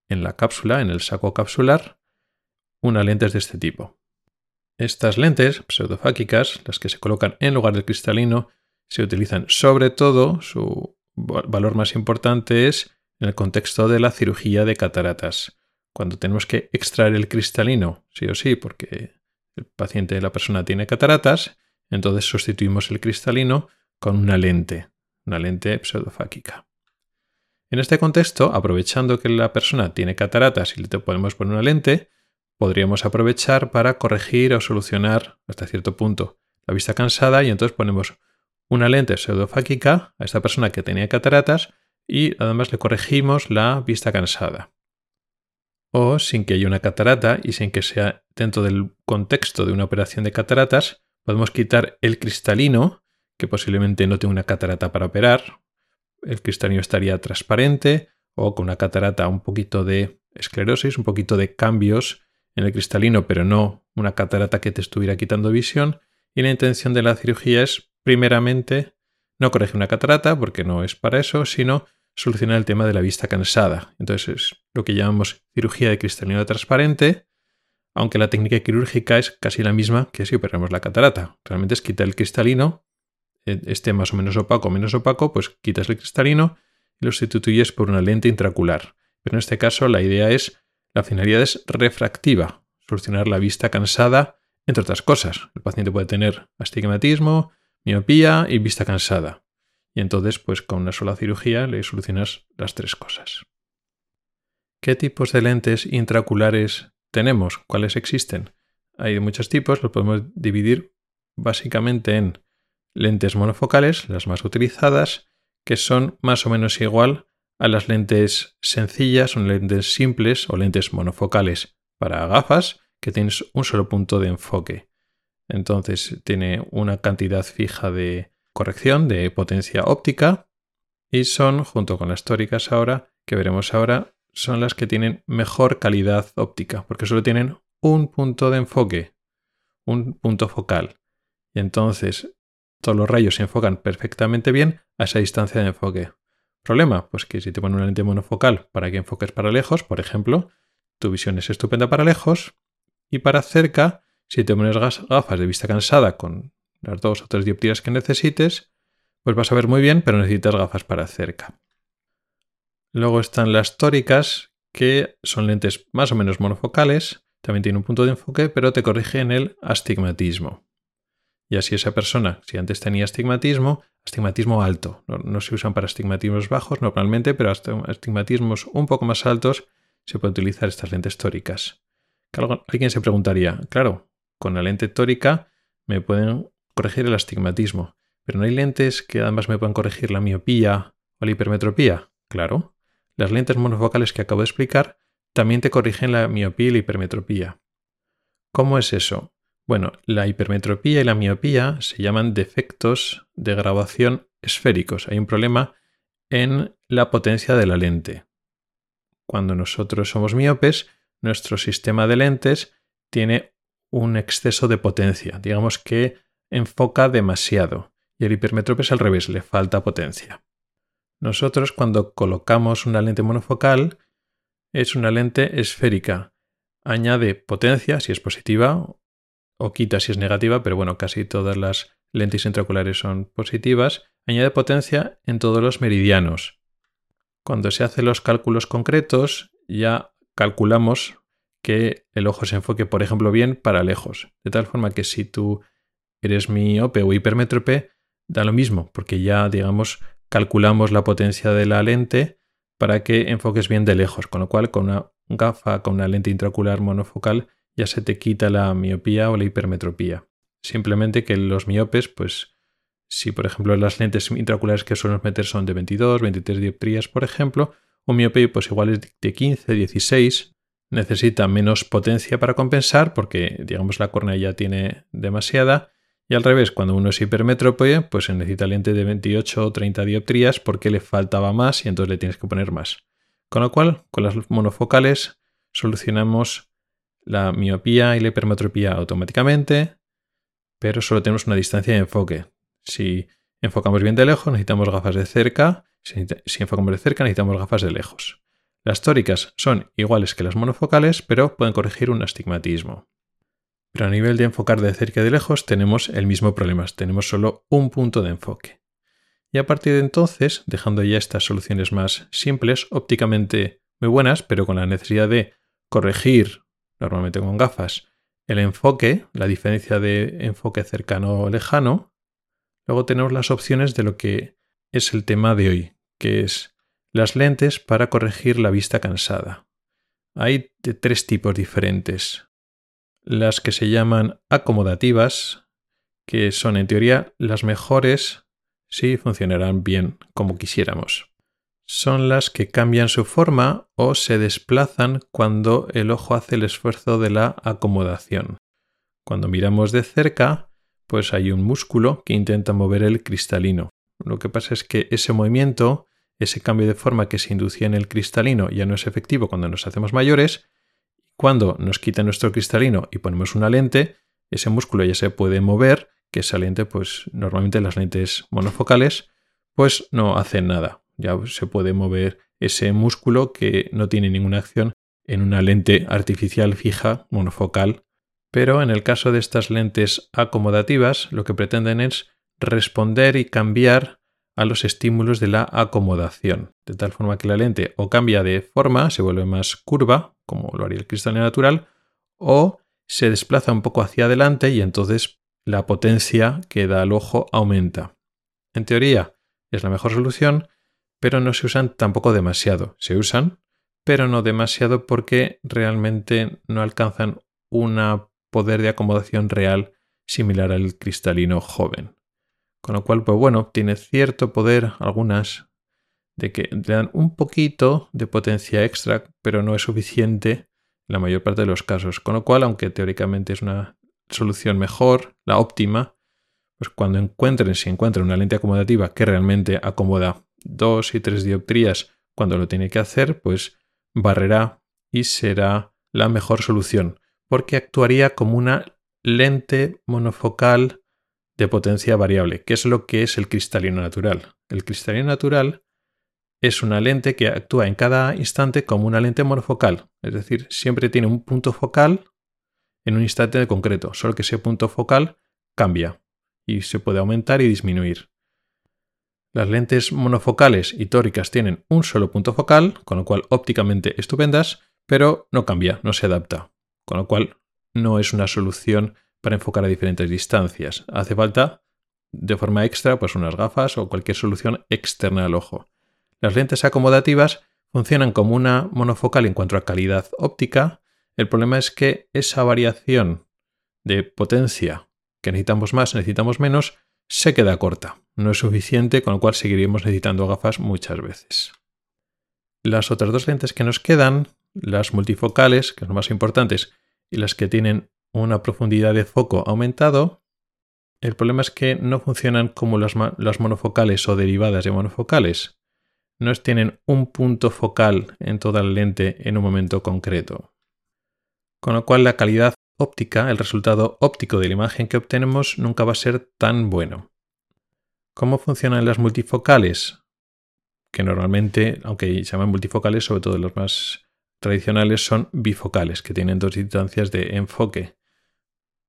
en la cápsula, en el saco capsular, una lente de este tipo. Estas lentes pseudofáquicas, las que se colocan en lugar del cristalino, se utilizan sobre todo, su valor más importante es en el contexto de la cirugía de cataratas. Cuando tenemos que extraer el cristalino, sí o sí, porque el paciente, la persona tiene cataratas, entonces sustituimos el cristalino con una lente una lente pseudofáquica. En este contexto, aprovechando que la persona tiene cataratas y le podemos poner una lente, podríamos aprovechar para corregir o solucionar hasta cierto punto la vista cansada y entonces ponemos una lente pseudofáquica a esta persona que tenía cataratas y además le corregimos la vista cansada. O sin que haya una catarata y sin que sea dentro del contexto de una operación de cataratas, podemos quitar el cristalino que posiblemente no tenga una catarata para operar. El cristalino estaría transparente o con una catarata un poquito de esclerosis, un poquito de cambios en el cristalino, pero no una catarata que te estuviera quitando visión. Y la intención de la cirugía es, primeramente, no corregir una catarata, porque no es para eso, sino solucionar el tema de la vista cansada. Entonces es lo que llamamos cirugía de cristalino transparente, aunque la técnica quirúrgica es casi la misma que si operamos la catarata. Realmente es quitar el cristalino e, esté más o menos opaco o menos opaco, pues quitas el cristalino y lo sustituyes por una lente intracular. Pero en este caso la idea es, la finalidad es refractiva, solucionar la vista cansada, entre otras cosas. El paciente puede tener astigmatismo, miopía y vista cansada. Y entonces, pues con una sola cirugía le solucionas las tres cosas. ¿Qué tipos de lentes intraoculares tenemos? ¿Cuáles existen? Hay de muchos tipos, los podemos dividir básicamente en lentes monofocales, las más utilizadas, que son más o menos igual a las lentes sencillas, son lentes simples o lentes monofocales para gafas que tienes un solo punto de enfoque. Entonces tiene una cantidad fija de corrección de potencia óptica y son, junto con las tóricas ahora, que veremos ahora, son las que tienen mejor calidad óptica, porque solo tienen un punto de enfoque, un punto focal. Y entonces todos los rayos se enfocan perfectamente bien a esa distancia de enfoque. ¿Problema? Pues que si te pones una lente monofocal para que enfoques para lejos, por ejemplo, tu visión es estupenda para lejos y para cerca, si te pones gafas de vista cansada con las dos o tres dioptrías que necesites, pues vas a ver muy bien, pero necesitas gafas para cerca. Luego están las tóricas, que son lentes más o menos monofocales, también tienen un punto de enfoque, pero te corrigen el astigmatismo. Y así esa persona, si antes tenía astigmatismo, astigmatismo alto, no, se usan para astigmatismos bajos normalmente, pero hasta astigmatismos un poco más altos se puede utilizar estas lentes tóricas. Alguien se preguntaría, claro, con la lente tórica me pueden corregir el astigmatismo, pero no hay lentes que además me puedan corregir la miopía o la hipermetropía. Claro, las lentes monofocales que acabo de explicar también te corrigen la miopía y la hipermetropía. ¿Cómo es eso? Bueno, la hipermetropía y la miopía se llaman defectos de grabación esféricos. Hay un problema en la potencia de la lente. Cuando nosotros somos miopes, nuestro sistema de lentes tiene un exceso de potencia, digamos que enfoca demasiado. Y el hipermétrope es al revés, le falta potencia. Nosotros cuando colocamos una lente monofocal es una lente esférica. Añade potencia si es positiva o quita si es negativa, pero bueno, casi todas las lentes intraoculares son positivas. Añade potencia en todos los meridianos. Cuando se hacen los cálculos concretos, ya calculamos que el ojo se enfoque, por ejemplo, bien para lejos. De tal forma que si tú eres miope o hipermétrope, da lo mismo, porque ya, digamos, calculamos la potencia de la lente para que enfoques bien de lejos, con lo cual con una gafa, con una lente intraocular monofocal, ya se te quita la miopía o la hipermetropía. Simplemente que los miopes, pues si por ejemplo las lentes intraoculares que suelen meter son de 22, 23 dioptrías, por ejemplo, un miope pues igual es de 15, 16, necesita menos potencia para compensar porque digamos la córnea ya tiene demasiada y al revés, cuando uno es hipermétrope, pues necesita lente de 28 o 30 dioptrías porque le faltaba más y entonces le tienes que poner más. Con lo cual, con las monofocales solucionamos la miopía y la hipermetropía automáticamente, pero solo tenemos una distancia de enfoque. Si enfocamos bien de lejos, necesitamos gafas de cerca. Si, enfocamos de cerca, necesitamos gafas de lejos. Las tóricas son iguales que las monofocales, pero pueden corregir un astigmatismo. Pero a nivel de enfocar de cerca y de lejos tenemos el mismo problema, tenemos solo un punto de enfoque. Y a partir de entonces, dejando ya estas soluciones más simples, ópticamente muy buenas, pero con la necesidad de corregir, normalmente con gafas, el enfoque, la diferencia de enfoque cercano o lejano, luego tenemos las opciones de lo que es el tema de hoy, que es las lentes para corregir la vista cansada. Hay de tres tipos diferentes las que se llaman acomodativas, que son en teoría las mejores si funcionarán bien como quisiéramos. Son las que cambian su forma o se desplazan cuando el ojo hace el esfuerzo de la acomodación. Cuando miramos de cerca, pues hay un músculo que intenta mover el cristalino. Lo que pasa es que ese movimiento, ese cambio de forma que se inducía en el cristalino ya no es efectivo cuando nos hacemos mayores cuando nos quita nuestro cristalino y ponemos una lente, ese músculo ya se puede mover, que esa lente, pues normalmente las lentes monofocales, pues no hacen nada. Ya se puede mover ese músculo que no tiene ninguna acción en una lente artificial fija monofocal. Pero en el caso de estas lentes acomodativas, lo que pretenden es responder y cambiar a los estímulos de la acomodación, de tal forma que la lente o cambia de forma, se vuelve más curva, como lo haría el cristalino natural, o se desplaza un poco hacia adelante y entonces la potencia que da al ojo aumenta. En teoría es la mejor solución, pero no se usan tampoco demasiado. Se usan, pero no demasiado porque realmente no alcanzan un poder de acomodación real similar al cristalino joven. Con lo cual, pues bueno, tiene cierto poder algunas de que le dan un poquito de potencia extra, pero no es suficiente en la mayor parte de los casos. Con lo cual, aunque teóricamente es una solución mejor, la óptima, pues cuando encuentren, si encuentran una lente acomodativa que realmente acomoda dos y tres dioptrías cuando lo tiene que hacer, pues barrerá y será la mejor solución, porque actuaría como una lente monofocal de potencia variable, que es lo que es el cristalino natural. El cristalino natural es una lente que actúa en cada instante como una lente monofocal, es decir, siempre tiene un punto focal en un instante concreto, solo que ese punto focal cambia y se puede aumentar y disminuir. Las lentes monofocales y tóricas tienen un solo punto focal, con lo cual ópticamente estupendas, pero no cambia, no se adapta, con lo cual no es una solución para enfocar a diferentes distancias. Hace falta de forma extra pues unas gafas o cualquier solución externa al ojo. Las lentes acomodativas funcionan como una monofocal en cuanto a calidad óptica. El problema es que esa variación de potencia que necesitamos más, necesitamos menos, se queda corta. No es suficiente, con lo cual seguiremos necesitando gafas muchas veces. Las otras dos lentes que nos quedan, las multifocales, que son más importantes, y las que tienen una profundidad de foco aumentado, el problema es que no funcionan como las, monofocales o derivadas de monofocales. No tienen un punto focal en toda la lente en un momento concreto. Con lo cual la calidad óptica, el resultado óptico de la imagen que obtenemos nunca va a ser tan bueno. ¿Cómo funcionan las multifocales? Que normalmente, aunque se llaman multifocales, sobre todo los más tradicionales son bifocales, que tienen dos distancias de enfoque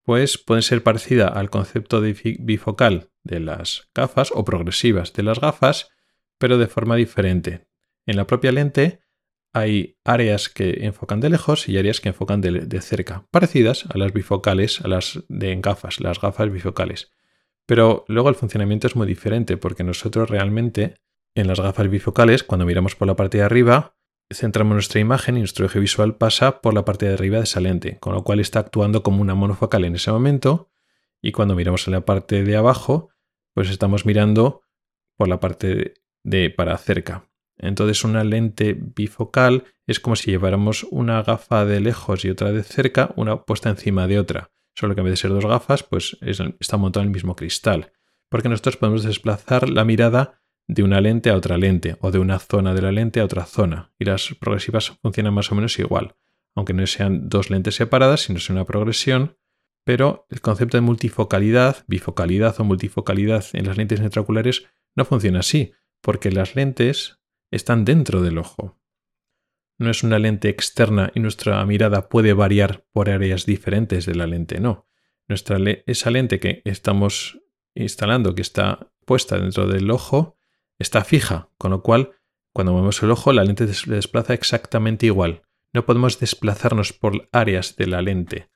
pues pueden ser parecidas al concepto de bifocal de las gafas o progresivas de las gafas, pero de forma diferente. En la propia lente hay áreas que enfocan de lejos y áreas que enfocan de, cerca, parecidas a las bifocales, a las de gafas, las gafas bifocales. Pero luego el funcionamiento es muy diferente porque nosotros realmente en las gafas bifocales, cuando miramos por la parte de arriba, centramos nuestra imagen y nuestro eje visual pasa por la parte de arriba de esa lente, con lo cual está actuando como una monofocal en ese momento y cuando miramos en la parte de abajo, pues estamos mirando por la parte de para cerca. Entonces una lente bifocal es como si lleváramos una gafa de lejos y otra de cerca, una puesta encima de otra. Solo que en vez de ser dos gafas, pues está montado en el mismo cristal. Porque nosotros podemos desplazar la mirada de una lente a otra lente o de una zona de la lente a otra zona. Y las progresivas funcionan más o menos igual, aunque no sean dos lentes separadas, sino sea una progresión. Pero el concepto de multifocalidad, bifocalidad o multifocalidad en las lentes intraoculares no funciona así, porque las lentes están dentro del ojo. No es una lente externa y nuestra mirada puede variar por áreas diferentes de la lente, no. Nuestra esa lente que estamos instalando, que está puesta dentro del ojo, está fija, con lo cual cuando movemos el ojo la lente se desplaza exactamente igual. No podemos desplazarnos por áreas de la lente.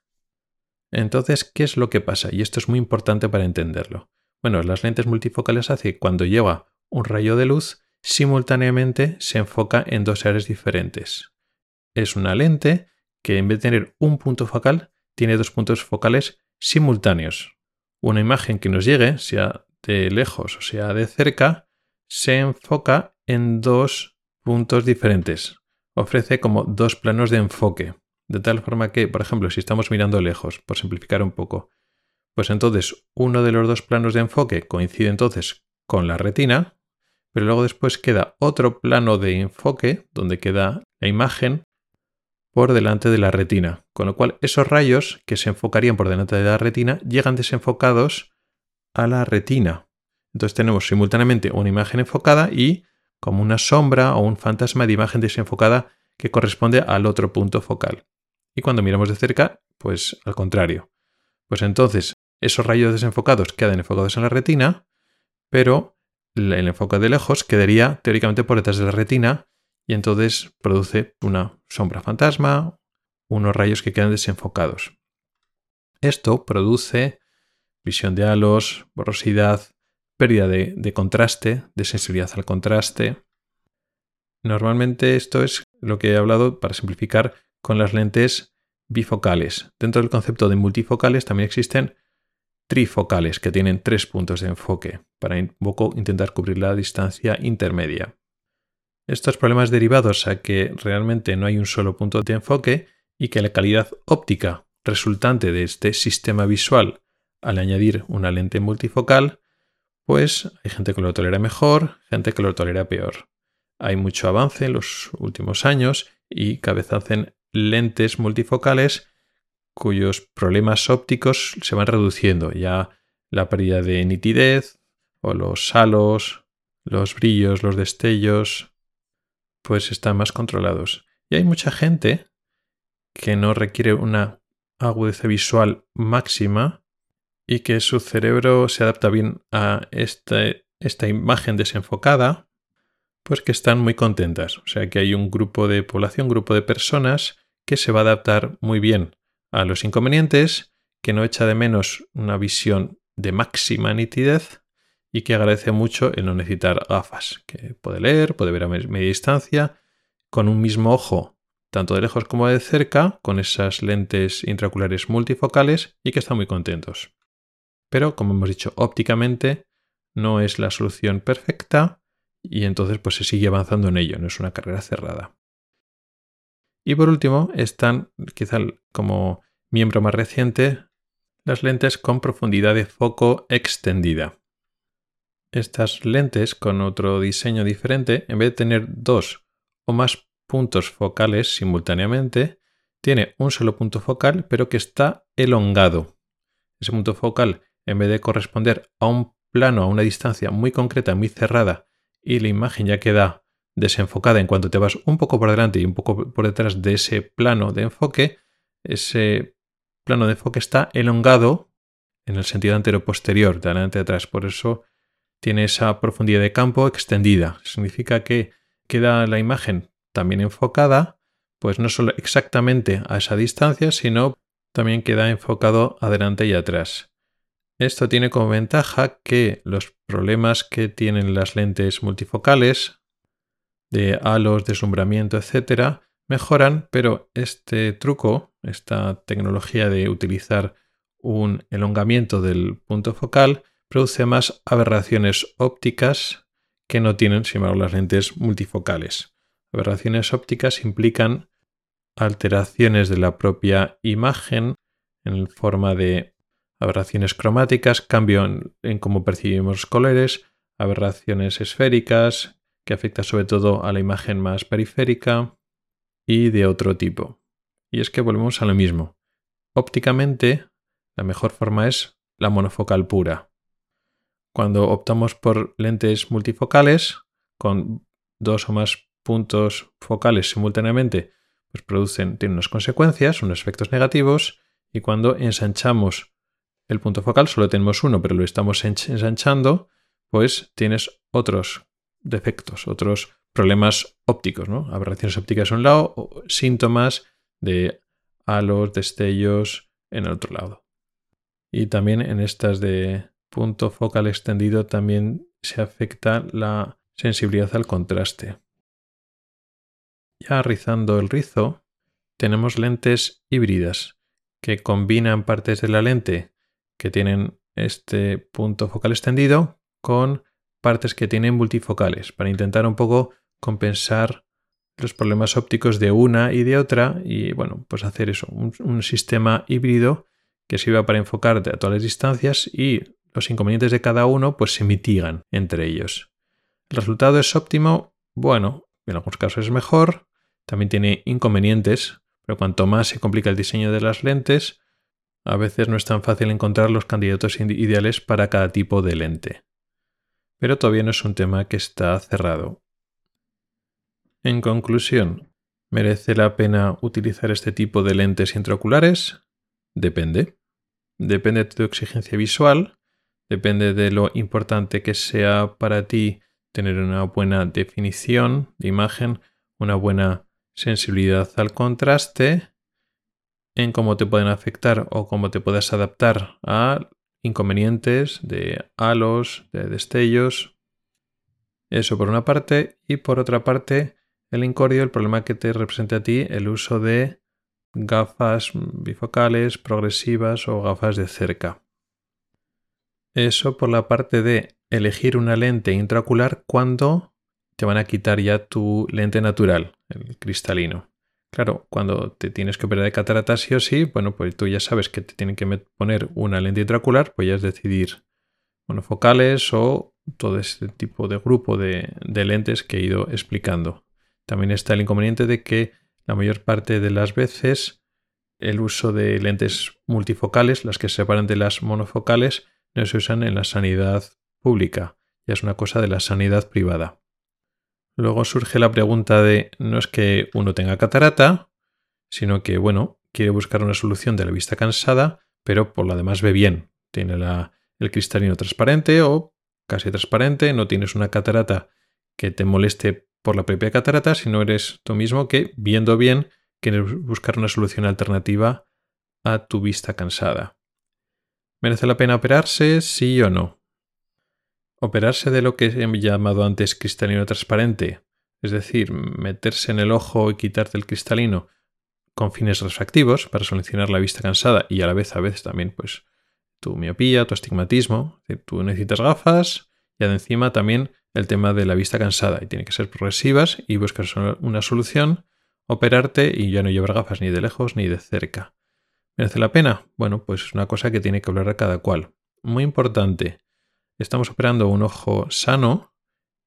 Entonces, ¿qué es lo que pasa? Y esto es muy importante para entenderlo. Bueno, las lentes multifocales hace que cuando llega un rayo de luz, simultáneamente se enfoca en dos áreas diferentes. Es una lente que en vez de tener un punto focal, tiene dos puntos focales simultáneos. Una imagen que nos llegue, sea de lejos o sea de cerca, se enfoca en dos puntos diferentes. Ofrece como dos planos de enfoque. De tal forma que, por ejemplo, si estamos mirando lejos, por simplificar un poco, pues entonces uno de los dos planos de enfoque coincide entonces con la retina, pero luego después queda otro plano de enfoque donde queda la imagen por delante de la retina, con lo cual esos rayos que se enfocarían por delante de la retina llegan desenfocados a la retina, entonces tenemos simultáneamente una imagen enfocada y como una sombra o un fantasma de imagen desenfocada que corresponde al otro punto focal. Y cuando miramos de cerca, pues al contrario. Pues entonces esos rayos desenfocados quedan enfocados en la retina, pero el enfoque de lejos quedaría teóricamente por detrás de la retina y entonces produce una sombra fantasma, unos rayos que quedan desenfocados. Esto produce visión de halos, borrosidad, pérdida de, contraste, de sensibilidad al contraste. Normalmente esto es lo que he hablado para simplificar con las lentes bifocales. Dentro del concepto de multifocales también existen trifocales que tienen tres puntos de enfoque para un poco intentar cubrir la distancia intermedia. Estos problemas derivados a que realmente no hay un solo punto de enfoque y que la calidad óptica resultante de este sistema visual al añadir una lente multifocal pues hay gente que lo tolera mejor, gente que lo tolera peor. Hay mucho avance en los últimos años y cada hacen lentes multifocales cuyos problemas ópticos se van reduciendo. Ya la pérdida de nitidez o los halos, los brillos, los destellos, pues están más controlados. Y hay mucha gente que no requiere una agudeza visual máxima y que su cerebro se adapta bien a esta imagen desenfocada, pues que están muy contentas. O sea que hay un grupo de población, un grupo de personas que se va a adaptar muy bien a los inconvenientes, que no echa de menos una visión de máxima nitidez y que agradece mucho el no necesitar gafas, que puede leer, puede ver a media distancia, con un mismo ojo, tanto de lejos como de cerca, con esas lentes intraoculares multifocales y que están muy contentos. Pero, como hemos dicho, ópticamente no es la solución perfecta y entonces pues se sigue avanzando en ello, no es una carrera cerrada. Y por último, están quizá como miembro más reciente, las lentes con profundidad de foco extendida. Estas lentes con otro diseño diferente, en vez de tener dos o más puntos focales simultáneamente, tiene un solo punto focal pero que está elongado. Ese punto focal, en vez de corresponder a un plano a una distancia muy concreta, muy cerrada, y la imagen ya queda desenfocada en cuanto te vas un poco por delante y un poco por detrás de ese plano de enfoque, ese plano de enfoque está elongado en el sentido antero-posterior, de adelante a atrás. Por eso tiene esa profundidad de campo extendida. Significa que queda la imagen también enfocada, pues no solo exactamente a esa distancia, sino también queda enfocado adelante y atrás. Esto tiene como ventaja que los problemas que tienen las lentes multifocales, de halos, deslumbramiento, etc., mejoran, pero este truco, esta tecnología de utilizar un elongamiento del punto focal, produce más aberraciones ópticas que no tienen, sin embargo, las lentes multifocales. Aberraciones ópticas implican alteraciones de la propia imagen en forma de aberraciones cromáticas, cambio en, cómo percibimos colores, aberraciones esféricas, que afecta sobre todo a la imagen más periférica, y de otro tipo. Y es que volvemos a lo mismo. Ópticamente, la mejor forma es la monofocal pura. Cuando optamos por lentes multifocales, con dos o más puntos focales simultáneamente, pues producen, tienen unas consecuencias, unos efectos negativos, y cuando ensanchamos el punto focal, solo tenemos uno, pero lo estamos ensanchando, pues tienes otros defectos, otros problemas ópticos, ¿no? Aberraciones ópticas en un lado, o síntomas de halos, destellos en el otro lado. Y también en estas de punto focal extendido también se afecta la sensibilidad al contraste. Ya rizando el rizo, tenemos lentes híbridas que combinan partes de la lente que tienen este punto focal extendido con partes que tienen multifocales para intentar un poco compensar los problemas ópticos de una y de otra y bueno, pues hacer eso, un, sistema híbrido que sirva para enfocar a todas las distancias y los inconvenientes de cada uno pues se mitigan entre ellos. El resultado es óptimo, bueno, en algunos casos es mejor, también tiene inconvenientes, pero cuanto más se complica el diseño de las lentes, a veces no es tan fácil encontrar los candidatos ideales para cada tipo de lente. Pero todavía no es un tema que está cerrado. En conclusión, ¿merece la pena utilizar este tipo de lentes intraoculares? Depende. Depende de tu exigencia visual, depende de lo importante que sea para ti tener una buena definición de imagen, una buena sensibilidad al contraste, en cómo te pueden afectar o cómo te puedes adaptar a inconvenientes de halos, de destellos. Eso por una parte. Y por otra parte, el incordio, el problema que te representa a ti el uso de gafas bifocales, progresivas o gafas de cerca. Eso por la parte de elegir una lente intraocular cuando te van a quitar ya tu lente natural, el cristalino. Claro, cuando te tienes que operar de catarata sí o sí, bueno, pues tú ya sabes que te tienen que poner una lente intraocular, pues ya es decidir monofocales o todo ese tipo de grupo de, de lentes que he ido explicando. También está el inconveniente de que la mayor parte de las veces el uso de lentes multifocales, las que se separan de las monofocales, no se usan en la sanidad pública, ya es una cosa de la sanidad privada. Luego surge la pregunta de no es que uno tenga catarata, sino que, bueno, quiere buscar una solución de la vista cansada, pero por lo demás ve bien. Tiene el cristalino transparente o casi transparente, no tienes una catarata que te moleste por la propia catarata, sino eres tú mismo que, viendo bien, quieres buscar una solución alternativa a tu vista cansada. ¿Merece la pena operarse? Sí o no. Operarse de lo que he llamado antes cristalino transparente, es decir, meterse en el ojo y quitarte el cristalino con fines refractivos para solucionar la vista cansada y a la vez a veces también pues tu miopía, tu astigmatismo, tú necesitas gafas y encima también el tema de la vista cansada y tiene que ser progresivas y buscar una solución, operarte y ya no llevar gafas ni de lejos ni de cerca. ¿Merece la pena? Bueno, pues es una cosa que tiene que hablar a cada cual. Muy importante, estamos operando un ojo sano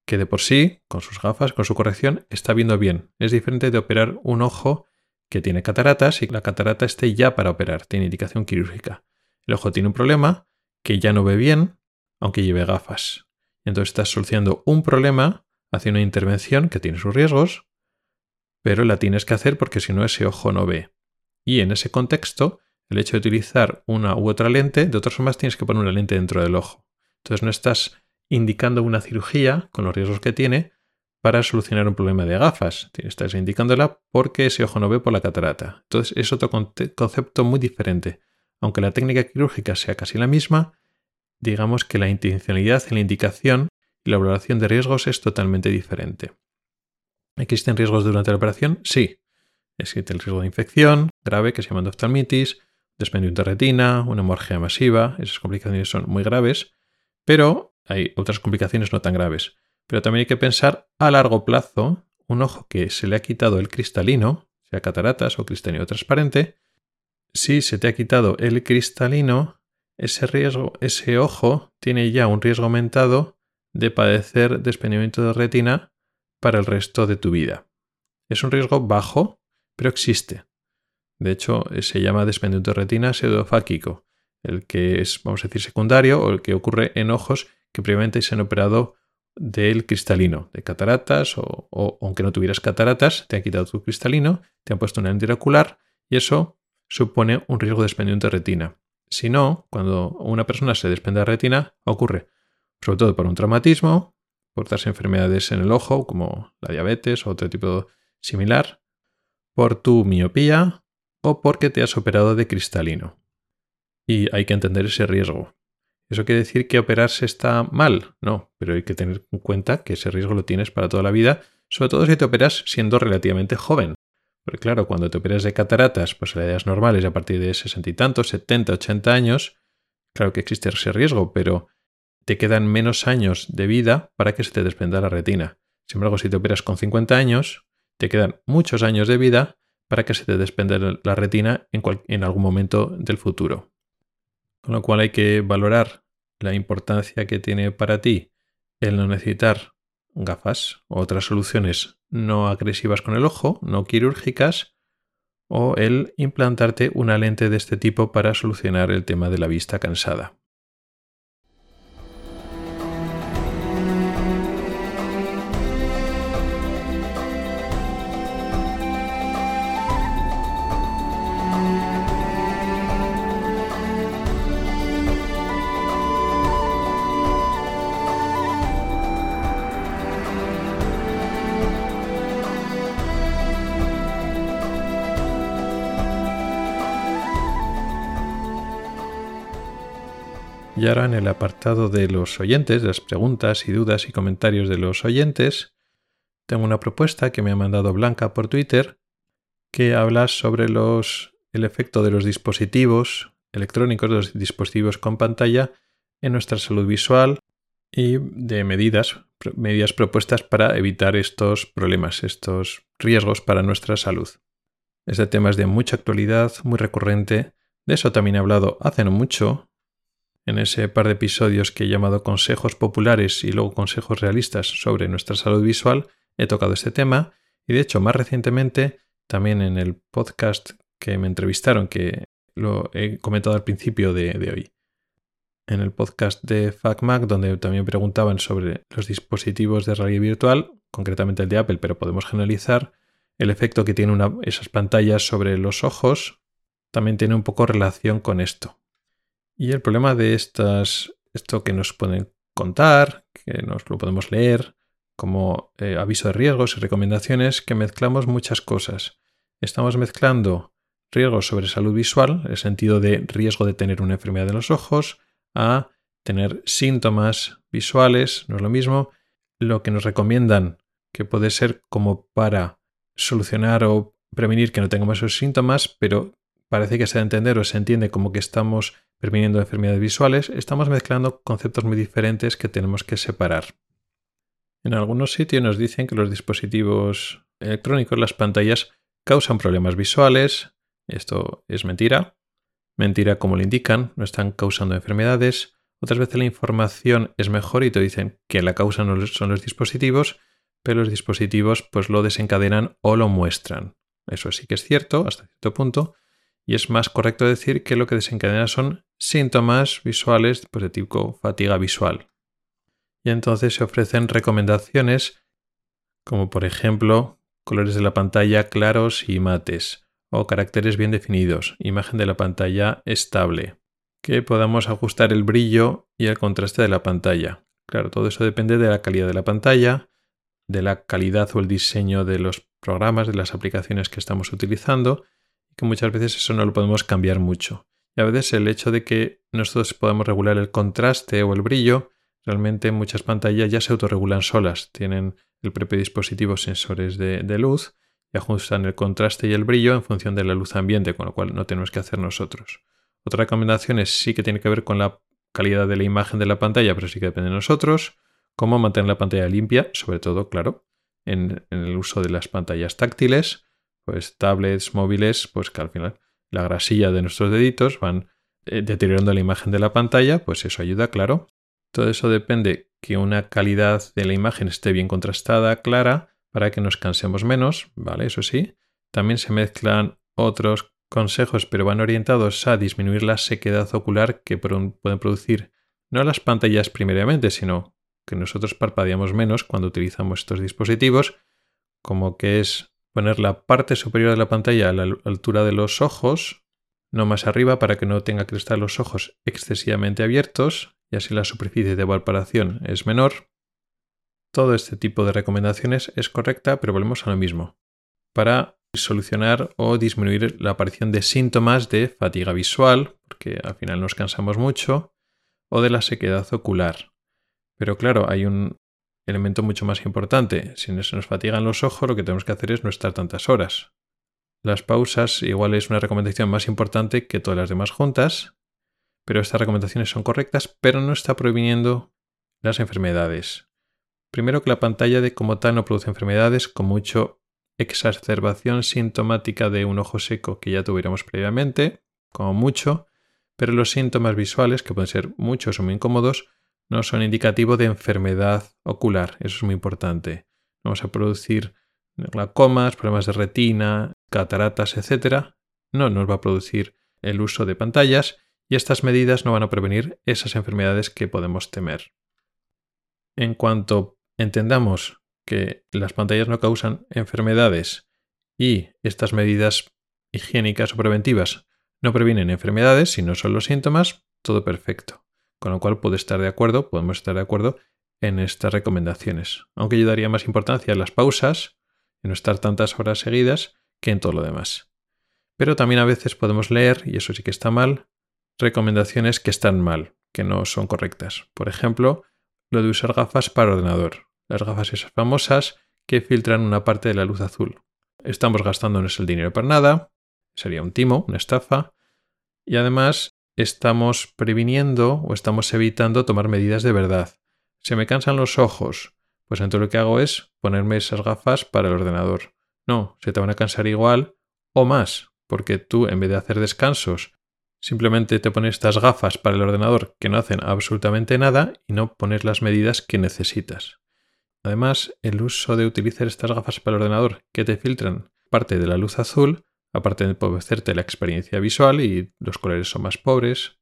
que de por sí, con sus gafas, con su corrección, está viendo bien. Es diferente de operar un ojo que tiene cataratas y la catarata esté ya para operar, tiene indicación quirúrgica. El ojo tiene un problema que ya no ve bien, aunque lleve gafas. Entonces estás solucionando un problema haciendo una intervención que tiene sus riesgos, pero la tienes que hacer porque si no ese ojo no ve. Y en ese contexto, el hecho de utilizar una u otra lente, de otras formas tienes que poner una lente dentro del ojo. Entonces no estás indicando una cirugía con los riesgos que tiene para solucionar un problema de gafas. Estás indicándola porque ese ojo no ve por la catarata. Entonces es otro concepto muy diferente. Aunque la técnica quirúrgica sea casi la misma, digamos que la intencionalidad en la indicación y la valoración de riesgos es totalmente diferente. ¿Existen riesgos durante la operación? Sí. Existe el riesgo de infección grave que se llama oftalmitis, desprendimiento de retina, una hemorragia masiva. Esas complicaciones son muy graves, pero hay otras complicaciones no tan graves. Pero también hay que pensar a largo plazo, un ojo que se le ha quitado el cristalino, sea cataratas o cristalino transparente, si se te ha quitado el cristalino, ese riesgo, ese ojo tiene ya un riesgo aumentado de padecer desprendimiento de retina para el resto de tu vida. Es un riesgo bajo, pero existe. De hecho, se llama desprendimiento de retina pseudofáquico, el que es, vamos a decir, secundario o el que ocurre en ojos que previamente se han operado del cristalino, de cataratas o, aunque no tuvieras cataratas, te han quitado tu cristalino, te han puesto una lente ocular y eso supone un riesgo de desprendimiento de retina. Si no, cuando una persona se desprende de retina, ocurre sobre todo por un traumatismo, por otras enfermedades en el ojo, como la diabetes o otro tipo similar, por tu miopía o porque te has operado de cristalino. Y hay que entender ese riesgo. ¿Eso quiere decir que operarse está mal? No, pero hay que tener en cuenta que ese riesgo lo tienes para toda la vida, sobre todo si te operas siendo relativamente joven. Porque claro, cuando te operas de cataratas, pues a edades normales, a partir de sesenta y tantos, 70, 80 años, claro que existe ese riesgo, pero te quedan menos años de vida para que se te desprenda la retina. Sin embargo, si te operas con 50 años, te quedan muchos años de vida para que se te desprenda la retina en algún momento del futuro. Con lo cual hay que valorar la importancia que tiene para ti el no necesitar gafas otras soluciones no agresivas con el ojo, no quirúrgicas, o el implantarte una lente de este tipo para solucionar el tema de la vista cansada. Y ahora en el apartado de los oyentes, las preguntas y dudas y comentarios de los oyentes, tengo una propuesta que me ha mandado Blanca por Twitter que habla sobre los, el efecto de los dispositivos electrónicos, de los dispositivos con pantalla en nuestra salud visual y de medidas, medidas propuestas para evitar estos problemas, estos riesgos para nuestra salud. Este tema es de mucha actualidad, muy recurrente. De eso también he hablado hace no mucho en ese par de episodios que he llamado consejos populares y luego consejos realistas sobre nuestra salud visual, he tocado este tema y de hecho más recientemente también en el podcast que me entrevistaron, que lo he comentado al principio de, hoy. En el podcast de FacMac, donde también preguntaban sobre los dispositivos de realidad virtual, concretamente el de Apple, pero podemos generalizar, el efecto que tienen esas pantallas sobre los ojos también tiene un poco relación con esto. Y el problema de estas, esto que nos pueden contar, que nos lo podemos leer, como eh, aviso de riesgos y recomendaciones, que mezclamos muchas cosas. Estamos mezclando riesgos sobre salud visual, el sentido de riesgo de tener una enfermedad de los ojos, a tener síntomas visuales, no es lo mismo. Lo que nos recomiendan que puede ser como para solucionar o prevenir que no tengamos esos síntomas, pero parece que se da a entender o se entiende como que estamos previniendo enfermedades visuales, estamos mezclando conceptos muy diferentes que tenemos que separar. En algunos sitios nos dicen que los dispositivos electrónicos, las pantallas, causan problemas visuales. Esto es mentira. mentira como lo indican, no están causando enfermedades. Otras veces la información es mejor y te dicen que la causa no son los dispositivos, pero los dispositivos pues lo desencadenan o lo muestran. Eso sí que es cierto hasta cierto punto, y es más correcto decir que lo que desencadena son síntomas visuales pues, de tipo fatiga visual. Y entonces se ofrecen recomendaciones como por ejemplo colores de la pantalla claros y mates, o caracteres bien definidos, imagen de la pantalla estable, que podamos ajustar el brillo y el contraste de la pantalla. Claro, todo eso depende de la calidad de la pantalla, de la calidad o el diseño de los programas, de las aplicaciones que estamos utilizando, y que muchas veces eso no lo podemos cambiar mucho. Y a veces el hecho de que nosotros podamos regular el contraste o el brillo, realmente muchas pantallas ya se autorregulan solas, tienen el propio dispositivo sensores de, luz y ajustan el contraste y el brillo en función de la luz ambiente, con lo cual no tenemos que hacer nosotros. Otra recomendación es sí que tiene que ver con la calidad de la imagen de la pantalla, pero sí que depende de nosotros. Cómo mantener la pantalla limpia, sobre todo, claro, en, el uso de las pantallas táctiles, pues tablets, móviles, pues que al final la grasilla de nuestros deditos van eh, deteriorando la imagen de la pantalla, pues eso ayuda, claro. Todo eso depende que una calidad de la imagen esté bien contrastada, clara, para que nos cansemos menos, ¿vale? Eso sí. También se mezclan otros consejos, pero van orientados a disminuir la sequedad ocular que pueden producir no las pantallas primariamente, sino que nosotros parpadeamos menos cuando utilizamos estos dispositivos, como que es poner la parte superior de la pantalla a la altura de los ojos, no más arriba para que no tenga que estar los ojos excesivamente abiertos y así la superficie de evaporación es menor. Todo este tipo de recomendaciones es correcta, pero volvemos a lo mismo. Para solucionar o disminuir la aparición de síntomas de fatiga visual, porque al final nos cansamos mucho, o de la sequedad ocular. Pero claro, hay un elemento mucho más importante. Si se nos fatigan los ojos, lo que tenemos que hacer es no estar tantas horas. Las pausas igual es una recomendación más importante que todas las demás juntas, pero estas recomendaciones son correctas, pero no está prohibiendo las enfermedades. Primero que la pantalla de como tal no produce enfermedades, con mucho exacerbación sintomática de un ojo seco que ya tuviéramos previamente, como mucho, pero los síntomas visuales, que pueden ser muchos o muy incómodos, no son indicativo de enfermedad ocular. Eso es muy importante. Vamos a producir glaucomas, problemas de retina, cataratas, etc. No nos va a producir el uso de pantallas y estas medidas no van a prevenir esas enfermedades que podemos temer. En cuanto entendamos que las pantallas no causan enfermedades y estas medidas higiénicas o preventivas no previenen enfermedades, sino son los síntomas, todo perfecto. Con lo cual puede estar de acuerdo, podemos estar de acuerdo en estas recomendaciones. Aunque yo daría más importancia a las pausas, en no estar tantas horas seguidas, que en todo lo demás. Pero también a veces podemos leer, y eso sí que está mal, recomendaciones que están mal, que no son correctas. Por ejemplo, lo de usar gafas para ordenador. Las gafas esas famosas que filtran una parte de la luz azul. Estamos gastándonos el dinero para nada, sería un timo, una estafa, y además estamos previniendo o estamos evitando tomar medidas de verdad. Se me cansan los ojos, pues entonces lo que hago es ponerme esas gafas para el ordenador. No, se te van a cansar igual o más, porque tú en vez de hacer descansos, simplemente te pones estas gafas para el ordenador que no hacen absolutamente nada y no pones las medidas que necesitas. Además, el uso de utilizar estas gafas para el ordenador que te filtran parte de la luz azul aparte de empobrecerte la experiencia visual y los colores son más pobres.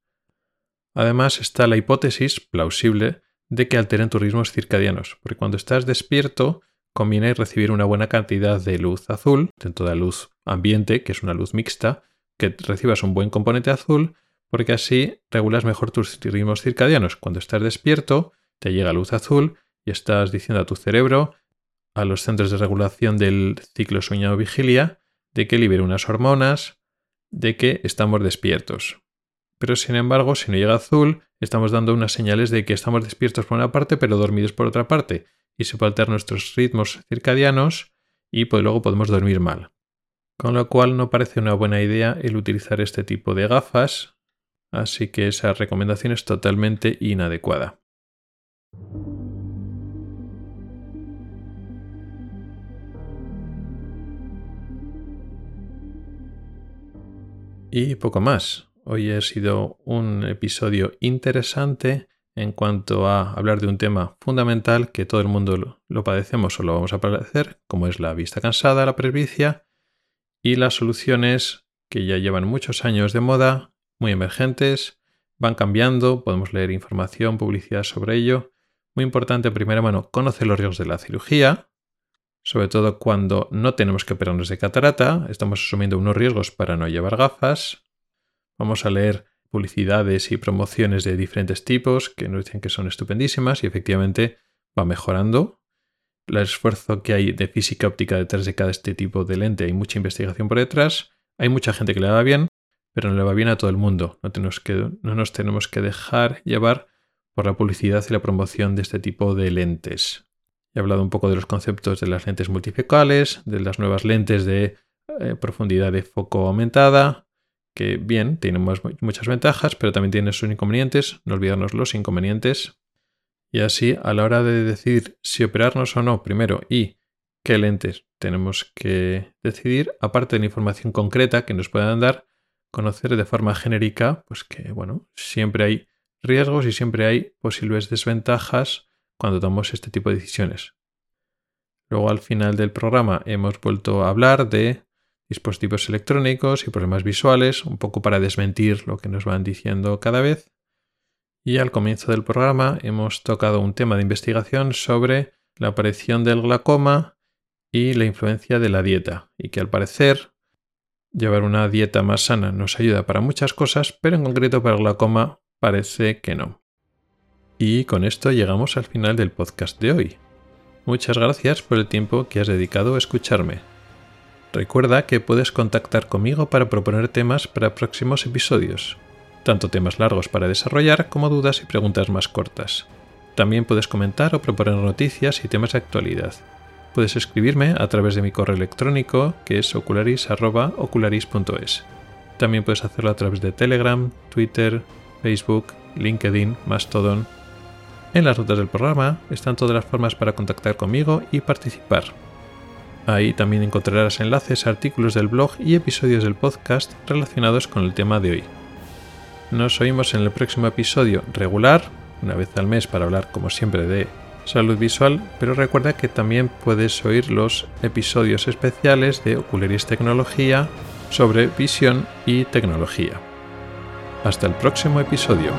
Además está la hipótesis plausible de que alteren tus ritmos circadianos, porque cuando estás despierto conviene recibir una buena cantidad de luz azul, dentro de la luz ambiente, que es una luz mixta, que recibas un buen componente azul, porque así regulas mejor tus ritmos circadianos. Cuando estás despierto, te llega luz azul y estás diciendo a tu cerebro, a los centros de regulación del ciclo sueño-vigilia, de que libera unas hormonas, de que estamos despiertos. Pero sin embargo, si no llega azul, estamos dando unas señales de que estamos despiertos por una parte, pero dormidos por otra parte, y se puede alterar nuestros ritmos circadianos y pues luego podemos dormir mal. Con lo cual no parece una buena idea el utilizar este tipo de gafas, así que esa recomendación es totalmente inadecuada. Y poco más. Hoy ha sido un episodio interesante en cuanto a hablar de un tema fundamental que todo el mundo lo, padecemos o lo vamos a padecer, como es la vista cansada, la presbicia, y las soluciones que ya llevan muchos años de moda, muy emergentes, van cambiando, podemos leer información, publicidad sobre ello. Muy importante, en primera mano, conocer los riesgos de la cirugía, sobre todo cuando no tenemos que operarnos de catarata, estamos asumiendo unos riesgos para no llevar gafas. Vamos a leer publicidades y promociones de diferentes tipos que nos dicen que son estupendísimas y efectivamente va mejorando. El esfuerzo que hay de física óptica detrás de cada este tipo de lente, hay mucha investigación por detrás, hay mucha gente que le va bien, pero no le va bien a todo el mundo. No, no nos tenemos que dejar llevar por la publicidad y la promoción de este tipo de lentes. He hablado un poco de los conceptos de las lentes multifocales, de las nuevas lentes de eh, profundidad de foco aumentada, que bien, tiene muchas ventajas, pero también tiene sus inconvenientes, no olvidarnos los inconvenientes. Y así, a la hora de decidir si operarnos o no primero y qué lentes tenemos que decidir, aparte de la información concreta que nos puedan dar, conocer de forma genérica, pues que, bueno, siempre hay riesgos y siempre hay posibles desventajas cuando tomamos este tipo de decisiones. Luego al final del programa hemos vuelto a hablar de dispositivos electrónicos y problemas visuales, un poco para desmentir lo que nos van diciendo cada vez. Y al comienzo del programa hemos tocado un tema de investigación sobre la aparición del glaucoma y la influencia de la dieta, y que al parecer llevar una dieta más sana nos ayuda para muchas cosas, pero en concreto para el glaucoma parece que no. Y con esto llegamos al final del podcast de hoy. Muchas gracias por el tiempo que has dedicado a escucharme. Recuerda que puedes contactar conmigo para proponer temas para próximos episodios, tanto temas largos para desarrollar como dudas y preguntas más cortas. También puedes comentar o proponer noticias y temas de actualidad. Puedes escribirme a través de mi correo electrónico que es ocularis.ocularis.es. También puedes hacerlo a través de Telegram, Twitter, Facebook, LinkedIn, Mastodon. En las notas del programa están todas las formas para contactar conmigo y participar. Ahí también encontrarás enlaces artículos del blog y episodios del podcast relacionados con el tema de hoy. Nos oímos en el próximo episodio regular, una vez al mes para hablar como siempre de salud visual, pero recuerda que también puedes oír los episodios especiales de Ocularis Tecnología sobre visión y tecnología. Hasta el próximo episodio.